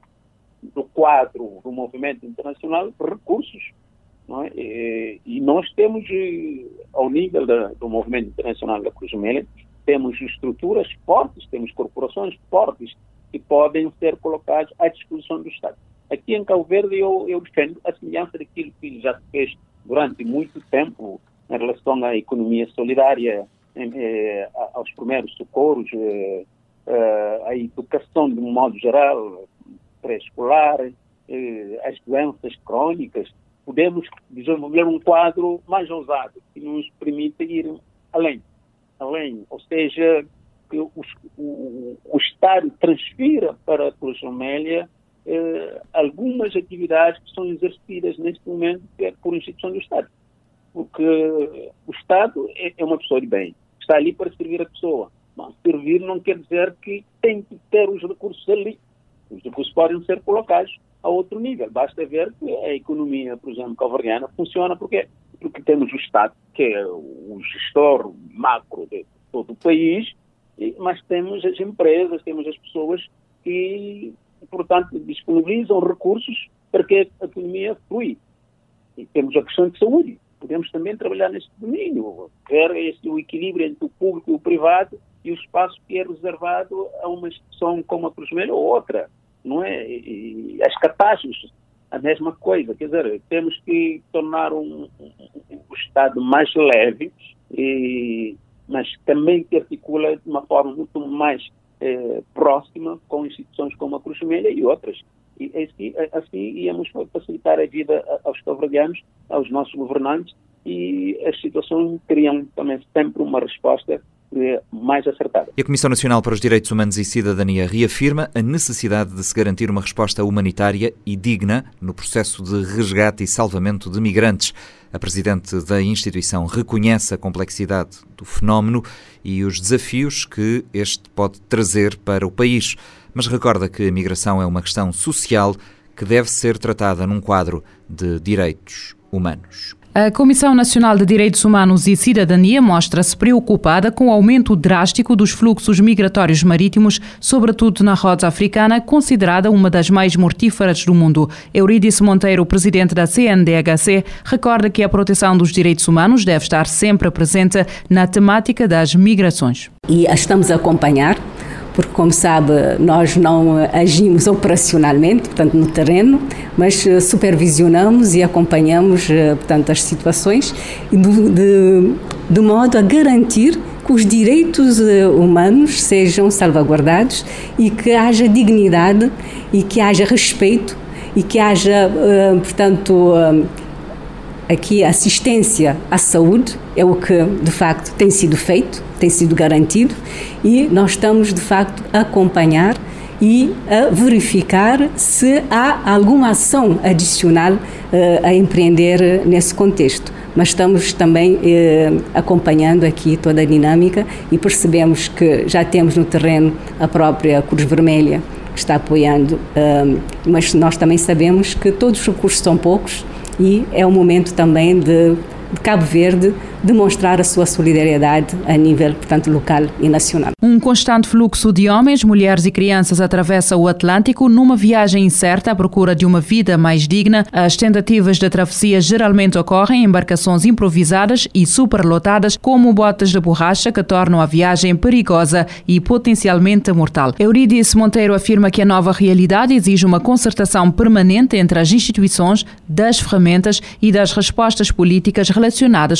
do quadro do movimento internacional recursos. É? E, e, nós temos, eh, ao nível da, do movimento internacional da Cruz Vermelha, temos estruturas fortes, temos corporações fortes que podem ser colocadas à disposição do Estado. Aqui em Cabo Verde eu, eu defendo a semelhança daquilo que já se fez durante muito tempo em relação à economia solidária, eh, aos primeiros socorros, eh, eh, à educação de um modo geral, pré-escolar, eh, as doenças crônicas, podemos desenvolver um quadro mais ousado que nos permita ir além. além ou seja, que o, o, Estado transfira para a Cruz eh, algumas atividades que são exercidas neste momento por instituição do Estado. Porque o Estado é, é uma pessoa de bem, está ali para servir a pessoa. Mas servir não quer dizer que tem que ter os recursos ali. Os recursos podem ser colocados a outro nível. Basta ver que a economia, por exemplo, calvariana funciona porque porque temos o Estado, que é o gestor macro de todo o país, mas temos as empresas, temos as pessoas que portanto, disponibilizam recursos para que a economia flui. E temos a questão de saúde. Podemos também trabalhar nesse domínio, ver o equilíbrio entre o público e o privado e o espaço que é reservado a uma instituição como a Cruz ou outra, não é? E, as catástrofes, a mesma coisa. Quer dizer, temos que tornar um, um, um Estado mais leve, e, mas também que articula de uma forma muito mais eh, próxima com instituições como a Cruz Vermelha e outras. E assim, assim íamos facilitar a vida aos cabo aos nossos governantes, e as situações teriam também sempre uma resposta mais acertada. E a Comissão Nacional para os Direitos Humanos e Cidadania reafirma a necessidade de se garantir uma resposta humanitária e digna no processo de resgate e salvamento de migrantes. A presidente da instituição reconhece a complexidade do fenómeno e os desafios que este pode trazer para o país, mas recorda que a migração é uma questão social que deve ser tratada num quadro de direitos humanos. A Comissão Nacional de Direitos Humanos e Cidadania mostra-se preocupada com o aumento drástico dos fluxos migratórios marítimos, sobretudo na rota africana, considerada uma das mais mortíferas do mundo. Eurídice Monteiro, presidente da CNDHC, recorda que a proteção dos direitos humanos deve estar sempre presente na temática das migrações. E estamos a acompanhar porque, como sabe, nós não agimos operacionalmente, portanto, no terreno, mas eh, supervisionamos e acompanhamos, eh, portanto, as situações de, de, de modo a garantir que os direitos eh, humanos sejam salvaguardados e que haja dignidade e que haja respeito e que haja, portanto, aqui assistência à saúde é o que de facto tem sido feito, tem sido garantido e nós estamos de facto a acompanhar e a verificar se há alguma ação adicional uh, a empreender nesse contexto. Mas estamos também uh, acompanhando aqui toda a dinâmica e percebemos que já temos no terreno a própria Cruz Vermelha que está apoiando, uh, mas nós também sabemos que todos os recursos são poucos e é o momento também de, de Cabo Verde demonstrar a sua solidariedade a nível, portanto, local e nacional. Um constante fluxo de homens, mulheres e crianças atravessa o Atlântico numa viagem incerta à procura de uma vida mais digna. As tentativas de travessia geralmente ocorrem em embarcações improvisadas e superlotadas, como botas de borracha que tornam a viagem perigosa e potencialmente mortal. Eurídice Monteiro afirma que a nova realidade exige uma concertação permanente entre as instituições, das ferramentas e das respostas políticas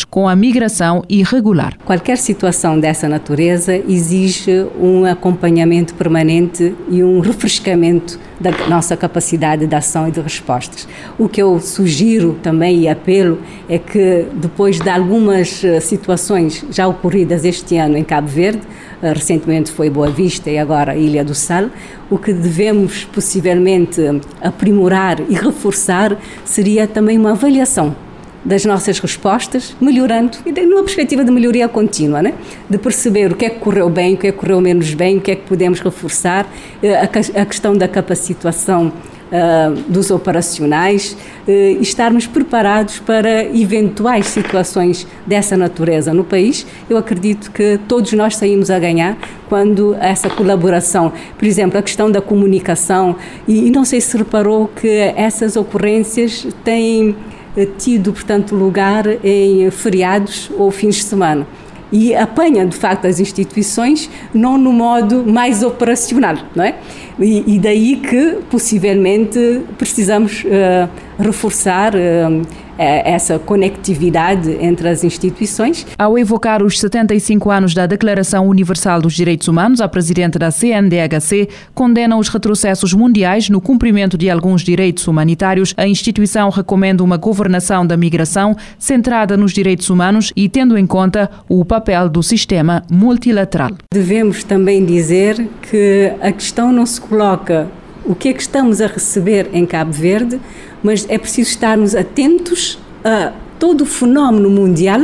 com a migração migração irregular. Qualquer situação dessa natureza exige um acompanhamento permanente e um refrescamento da nossa capacidade de ação e de respostas. O que eu sugiro também e apelo é que depois de algumas eh, situações já ocorridas este ano em Cabo Verde, eh, recentemente foi Boa Vista e agora Ilha do Sal, o que devemos possivelmente aprimorar e reforçar seria também uma avaliação das nossas respostas, melhorando, e numa perspectiva de melhoria contínua, né? de perceber o que é que correu bem, o que é que correu menos bem, o que é que podemos reforçar, eh, a questão da capacitação uh, dos operacionais uh, e estarmos preparados para eventuais situações dessa natureza no país. Eu acredito que todos nós saímos a ganhar quando essa colaboração, por exemplo, a questão da comunicação, e, não sei se reparou que essas ocorrências têm eh, tido, portanto, lugar em feriados ou fins de semana e apanha de facto as instituições não no modo mais operacional, não é? E, e daí que possivelmente precisamos uh, reforçar uh, essa conectividade entre as instituições. Ao evocar os 75 anos da Declaração Universal dos Direitos Humanos, a presidente da CNDHC condena os retrocessos mundiais no cumprimento de alguns direitos humanitários. A instituição recomenda uma governação da migração centrada nos direitos humanos e tendo em conta o papel do sistema multilateral. Devemos também dizer que a questão não se coloca o que é que estamos a receber em Cabo Verde, mas é preciso estarmos atentos a todo o fenómeno mundial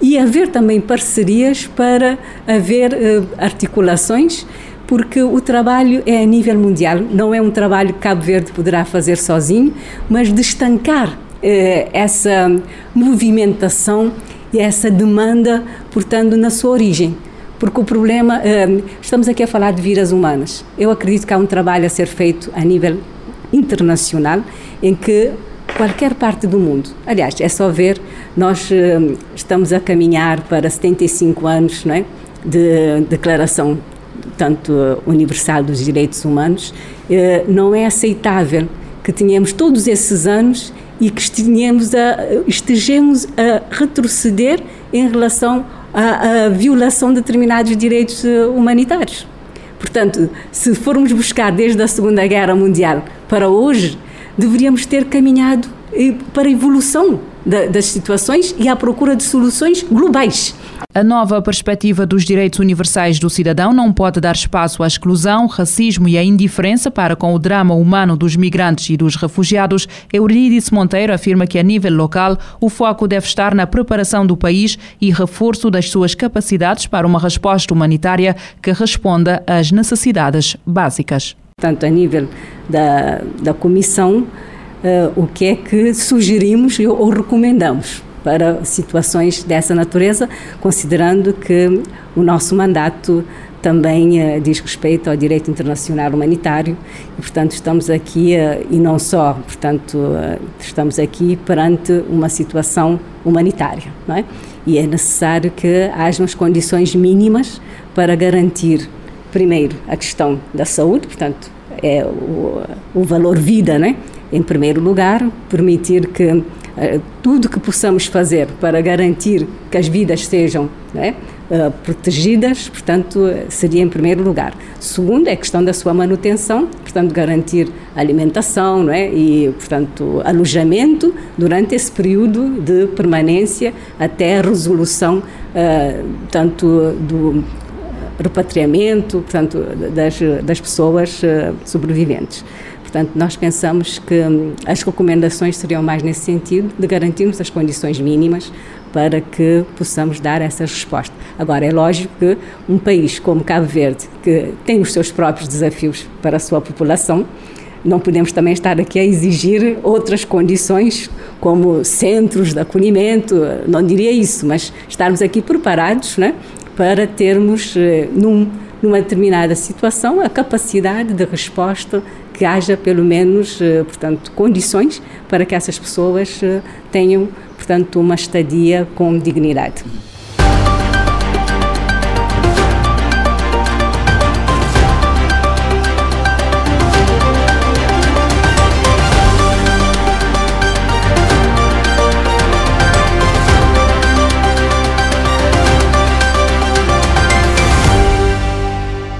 e haver também parcerias para haver uh, articulações, porque o trabalho é a nível mundial, não é um trabalho que Cabo Verde poderá fazer sozinho, mas de estancar uh, essa movimentação e essa demanda, portanto, na sua origem porque o problema, uh, estamos aqui a falar de vidas humanas. Eu acredito que há um trabalho a ser feito a nível internacional em que qualquer parte do mundo, aliás, é só ver, nós uh, estamos a caminhar para 75 anos não é, de declaração tanto universal dos direitos humanos, uh, não é aceitável que tenhamos todos esses anos e que a, estejamos a retroceder em relação à, à violação de determinados direitos eh, humanitários. Portanto, se formos buscar desde a Segunda Guerra Mundial para hoje, deveríamos ter caminhado eh, para a evolução das situações e à procura de soluções globais. A nova perspectiva dos direitos universais do cidadão não pode dar espaço à exclusão, racismo e à indiferença para com o drama humano dos migrantes e dos refugiados. Eurídice Monteiro afirma que, a nível local, o foco deve estar na preparação do país e reforço das suas capacidades para uma resposta humanitária que responda às necessidades básicas. Tanto a nível da, da Comissão, uh, o que é que sugerimos ou recomendamos? para situações dessa natureza, considerando que o nosso mandato também uh, diz respeito ao direito internacional humanitário e, portanto, estamos aqui, uh, e não só, portanto, uh, estamos aqui perante uma situação humanitária, não é? E é necessário que haja as condições mínimas para garantir, primeiro, a questão da saúde, portanto, é o, o valor vida, né? Em primeiro lugar, permitir que eh, tudo que possamos fazer para garantir que as vidas sejam né, protegidas, portanto, seria em primeiro lugar. Segundo, é a questão da sua manutenção, portanto, garantir alimentação não é? e, portanto, alojamento durante esse período de permanência até a resolução, uh, tanto do repatriamento, portanto, das, das pessoas uh, sobreviventes. Portanto, nós pensamos que hum, as recomendações seriam mais nesse sentido, de garantirmos as condições mínimas para que possamos dar essa resposta. Agora, é lógico que um país como Cabo Verde, que tem os seus próprios desafios para a sua população, não podemos também estar aqui a exigir outras condições, como centros de acolhimento, não diria isso, mas estarmos aqui preparados né, para termos, eh, num, numa determinada situação, a capacidade de resposta que haja pelo menos, eh, portanto, condições para que essas pessoas eh, tenham, portanto, uma estadia com dignidade.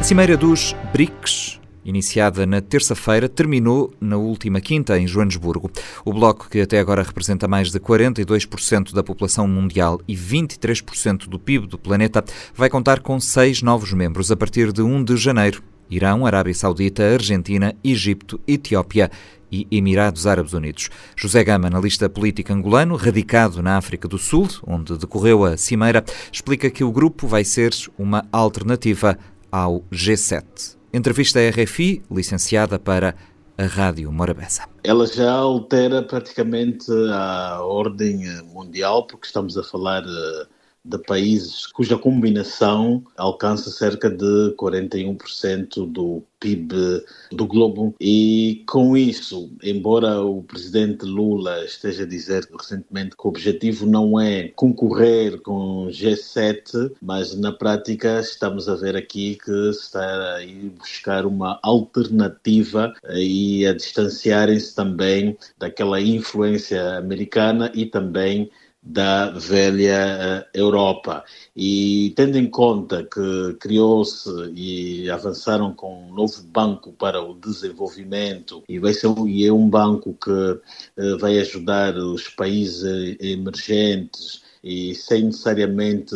A Cimeira dos BRICS iniciada na terça-feira, terminou na última quinta, em Joanesburgo. O bloco, que até agora representa mais de 42% da população mundial e 23% do PIB do planeta, vai contar com seis novos membros a partir de 1 de janeiro Irão, Arábia Saudita, Argentina, Egito, Etiópia e Emirados Árabes Unidos. José Gama, analista político angolano, radicado na África do Sul, onde decorreu a cimeira, explica que o grupo vai ser uma alternativa ao G7. Entrevista à RFI, licenciada para a Rádio Morabeza. Ela já altera praticamente a ordem mundial, porque estamos a falar eh, de países cuja combinação alcança cerca de 41% do PIB do globo. E com isso, embora o presidente Lula esteja a dizer recentemente que o objetivo não é concorrer com o G7, mas na prática estamos a ver aqui que está a ir buscar uma alternativa e a distanciarem-se também daquela influência americana e também da velha eh, Europa. E tendo em conta que criou-se e avançaram com um novo banco para o desenvolvimento, e, vai ser, e é um banco que eh, vai ajudar os países emergentes e sem necessariamente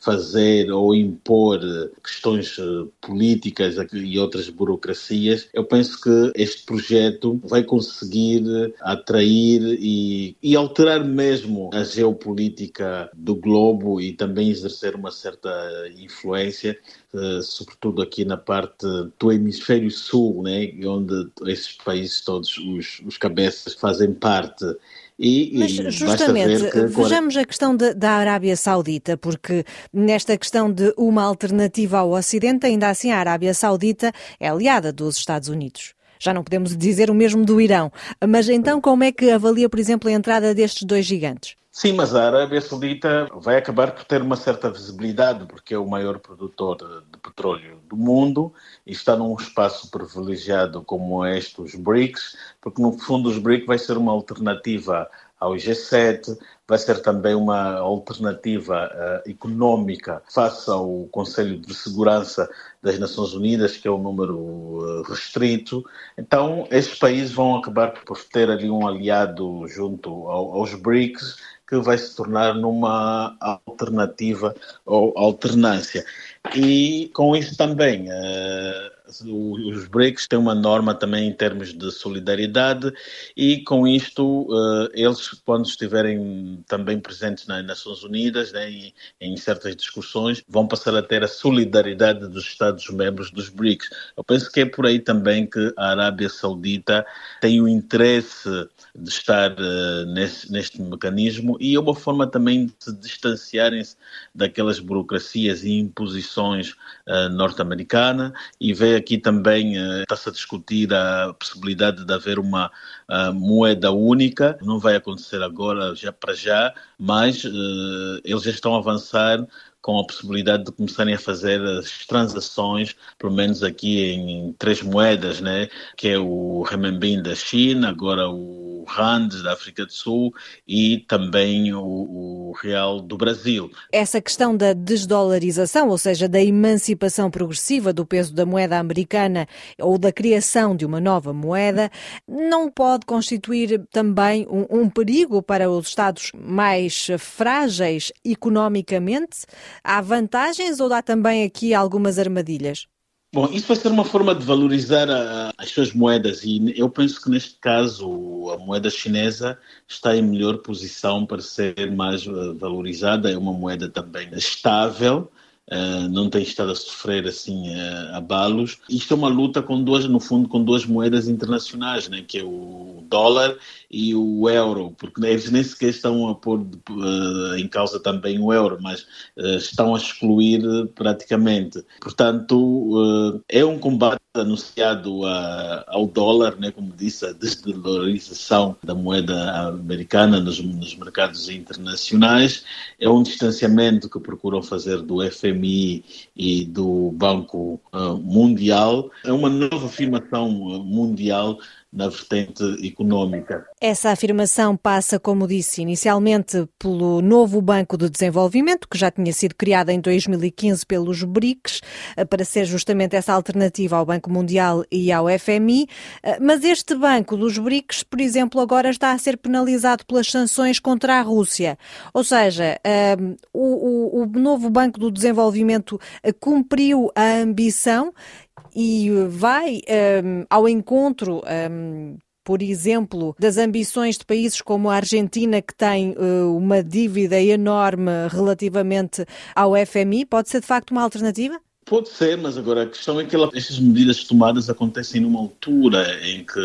fazer ou impor questões eh, políticas e outras burocracias, eu penso que este projeto vai conseguir atrair e, e alterar mesmo a geopolítica do globo e também exercer uma certa influência sobretudo aqui na parte do hemisfério sul, né, onde esses países todos, os, os cabeças, fazem parte. E, Mas justamente, que... vejamos a questão de, da Arábia Saudita, porque nesta questão de uma alternativa ao Ocidente, ainda assim a Arábia Saudita é aliada dos Estados Unidos. Já não podemos dizer o mesmo do Irão. Mas então como é que avalia, por exemplo, a entrada destes dois gigantes? Sim, mas a Arábia Saudita vai acabar por ter uma certa visibilidade, porque é o maior produtor de petróleo do mundo e está num espaço privilegiado como este, os BRICS, porque no fundo os BRICS vai ser uma alternativa ao G7, vai ser também uma alternativa uh, económica face ao Conselho de Segurança das Nações Unidas, que é um número uh, restrito. Então, esses países vão acabar por ter ali um aliado junto ao, aos BRICS que vai se tornar numa alternativa ou alternância. E com isso também, uh, os BRICS têm uma norma também em termos de solidariedade e com isto uh, eles, quando estiverem também presentes nas Nações Unidas né, em certas discussões, vão passar a ter a solidariedade dos Estados-membros dos BRICS. Eu penso que é por aí também que a Arábia Saudita tem o interesse de estar uh, nesse, neste mecanismo e é uma forma também de se distanciarem-se daquelas burocracias e imposições uh, norte-americanas e ver aqui também uh, está-se a discutir a possibilidade de haver uma moeda única, não vai acontecer agora, já para já, mas eles já estão a avançar com a possibilidade de começarem a fazer as transações, pelo menos aqui em três moedas, né? que é o renminbi da China, agora o rand da África do Sul e também o, o real do Brasil. Essa questão da desdolarização, ou seja, da emancipação progressiva do peso da moeda americana ou da criação de uma nova moeda, não pode constituir também um, um perigo para os Estados mais frágeis economicamente? Há vantagens ou há também aqui algumas armadilhas? Bom, isso vai ser uma forma de valorizar a, as suas moedas e eu penso que neste caso a moeda chinesa está em melhor posição para ser mais eh, valorizada. É uma moeda também estável, Uh, não tem estado a sofrer assim uh, abalos. Isto é uma luta com duas, no fundo, com duas moedas internacionais, né, que é o dólar e o euro, porque eles nem sequer estão a pôr uh, em causa também o euro, mas estão a excluir praticamente. Portanto, é um combate anunciado a, ao dólar, né, como disse, a desdolarização da moeda americana nos, nos mercados internacionais. É um distanciamento que procuram fazer do FMI e do Banco uh, Mundial, é uma nova afirmação uh, mundial na vertente económica. Essa afirmação passa, como disse inicialmente, pelo novo Banco de Desenvolvimento, que já tinha sido criado em 2015 pelos BRICS, eh, para ser justamente essa alternativa ao Banco Mundial e ao FMI. Eh, mas este banco dos BRICS, por exemplo, agora está a ser penalizado pelas sanções contra a Rússia. Ou seja, eh, o, o novo Banco do Desenvolvimento cumpriu a ambição e vai um, ao encontro. Um, por exemplo, das ambições de países como a Argentina, que tem uh, uma dívida enorme relativamente ao FMI, pode ser de facto uma alternativa? Pode ser, mas agora a questão é que ela, estas medidas tomadas acontecem numa altura em que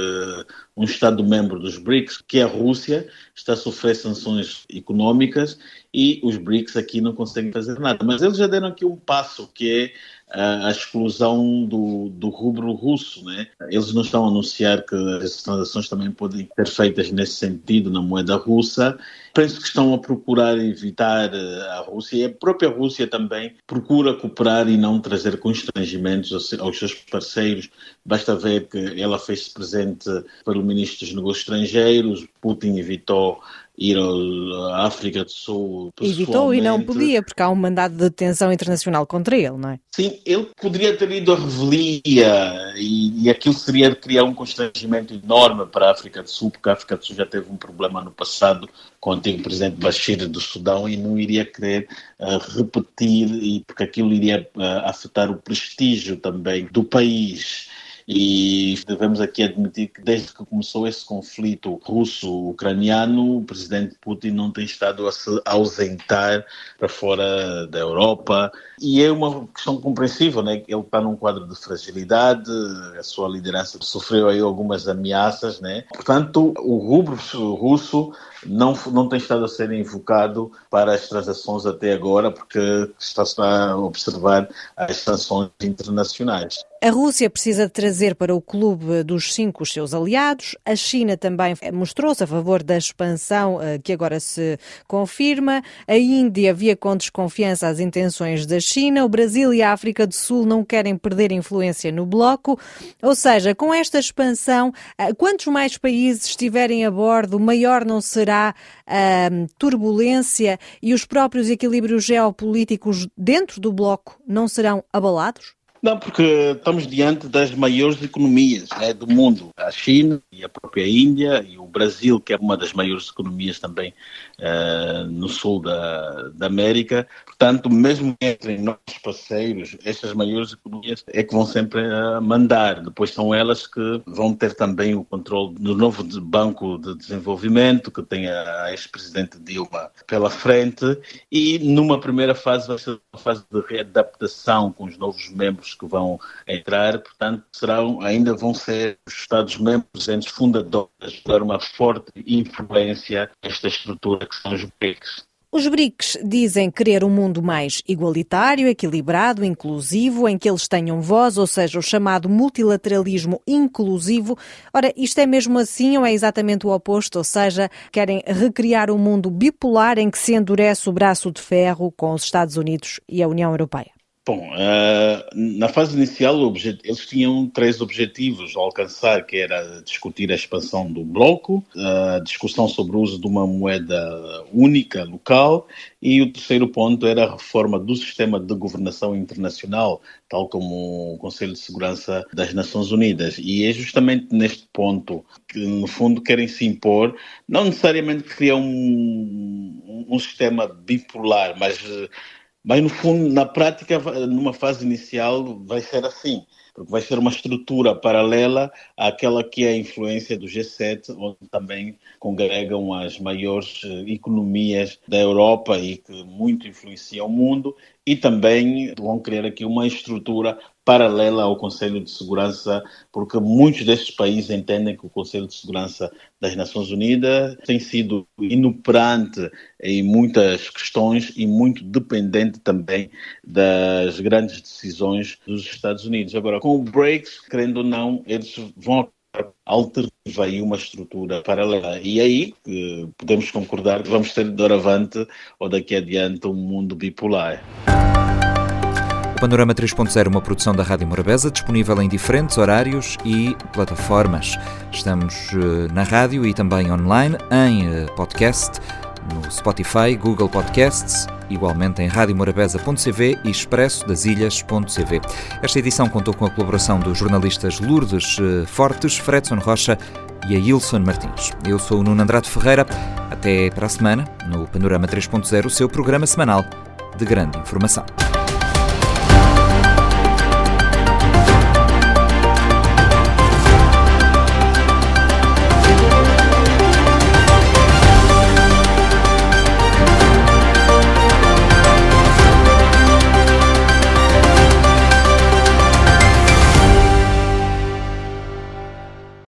um Estado-membro dos BRICS, que é a Rússia, está a sofrer sanções econômicas e os BRICS aqui não conseguem fazer nada. Mas eles já deram aqui um passo, que é a exclusão do, do rubro russo. Né? Eles não estão a anunciar que as transações também podem ser feitas nesse sentido na moeda russa, Penso que estão a procurar evitar eh, a Rússia e a própria Rússia também procura cooperar e não trazer constrangimentos aos seus parceiros. Basta ver que ela fez-se presente pelo ministro dos Negócios Estrangeiros, Putin evitou ir à África do Sul. Evitou e não podia, porque há um mandado de detenção internacional contra ele, não é? Sim, ele poderia ter ido à revelia e, e aquilo seria criar um constrangimento enorme para a África do Sul, porque a África do Sul já teve um problema no passado com o antigo presidente Bashir do Sudão e não iria querer uh, repetir, e porque aquilo iria uh, afetar o prestígio também do país. E devemos aqui admitir que desde que começou esse conflito russo-ucraniano, o presidente Putin não tem estado a se ausentar para fora da Europa. E é uma questão compreensível, né? Ele está num quadro de fragilidade, a sua liderança sofreu aí algumas ameaças, né? Portanto, o rubro russo não, não tem estado a ser invocado para as transações até agora, porque está-se a observar as sanções internacionais. A Rússia precisa trazer para o clube dos cinco os seus aliados. A China também mostrou-se a favor da expansão eh, que agora se confirma. A Índia via com desconfiança as intenções da China. O Brasil e a África do Sul não querem perder influência no bloco. Ou seja, com esta expansão, eh, quantos mais países estiverem a bordo, maior não será a hum, turbulência e os próprios equilíbrios geopolíticos dentro do bloco não serão abalados? Não, porque estamos diante das maiores economias né, do mundo. A China e a própria Índia e o Brasil, que é uma das maiores economias também uh, no sul da, da América. Portanto, mesmo entre nossos parceiros, estas maiores economias é que vão sempre uh, mandar. Depois são elas que vão ter também o controle do novo Banco de Desenvolvimento, que tem a ex-presidente Dilma pela frente. E numa primeira fase vai ser uma fase de readaptação com os novos membros que vão entrar, portanto, serão, ainda vão ser os Estados-membros, entes fundadores, dar uma forte influência nesta estrutura que são os BRICS. Os BRICS dizem querer um mundo mais igualitário, equilibrado, inclusivo, em que eles tenham voz, ou seja, o chamado multilateralismo inclusivo. Ora, isto é mesmo assim ou é exatamente o oposto? Ou seja, querem recriar um mundo bipolar em que se endurece o braço de ferro com os Estados Unidos e a União Europeia? Bom, uh, na fase inicial eles tinham três objetivos a alcançar, que era discutir a expansão do bloco, a discussão sobre o uso de uma moeda única local e o terceiro ponto era a reforma do sistema de governação internacional, tal como o Conselho de Segurança das Nações Unidas. E é justamente neste ponto que, no fundo, querem se impor, não necessariamente criar um, um sistema bipolar, mas mas, no fundo, na prática, numa fase inicial, vai ser assim, porque vai ser uma estrutura paralela àquela que é a influência do G7, onde também congregam as maiores eh, economias da Europa e que muito influenciam o mundo, e também vão criar aqui uma estrutura paralela ao Conselho de Segurança, porque muitos destes países entendem que o Conselho de Segurança das Nações Unidas tem sido inoperante em muitas questões e muito dependente também das grandes decisões dos Estados Unidos. Agora, com o BRICS, querendo ou não, eles vão alternativa e uma estrutura paralela. E aí podemos concordar que vamos ter doravante ou daqui adiante um mundo bipolar. Panorama 3.0, uma produção da Rádio Morabeza, disponível em diferentes horários e plataformas. Estamos eh, na rádio e também online, em eh, podcast, no Spotify, Google Podcasts, igualmente em radiomorabeza.cv e expressodasilhas.cv. Esta edição contou com a colaboração dos jornalistas Lourdes eh, Fortes, Fredson Rocha e a Ilson Martins. Eu sou o Nuno Andrade Ferreira. Até para a semana, no Panorama 3.0, o seu programa semanal de grande informação.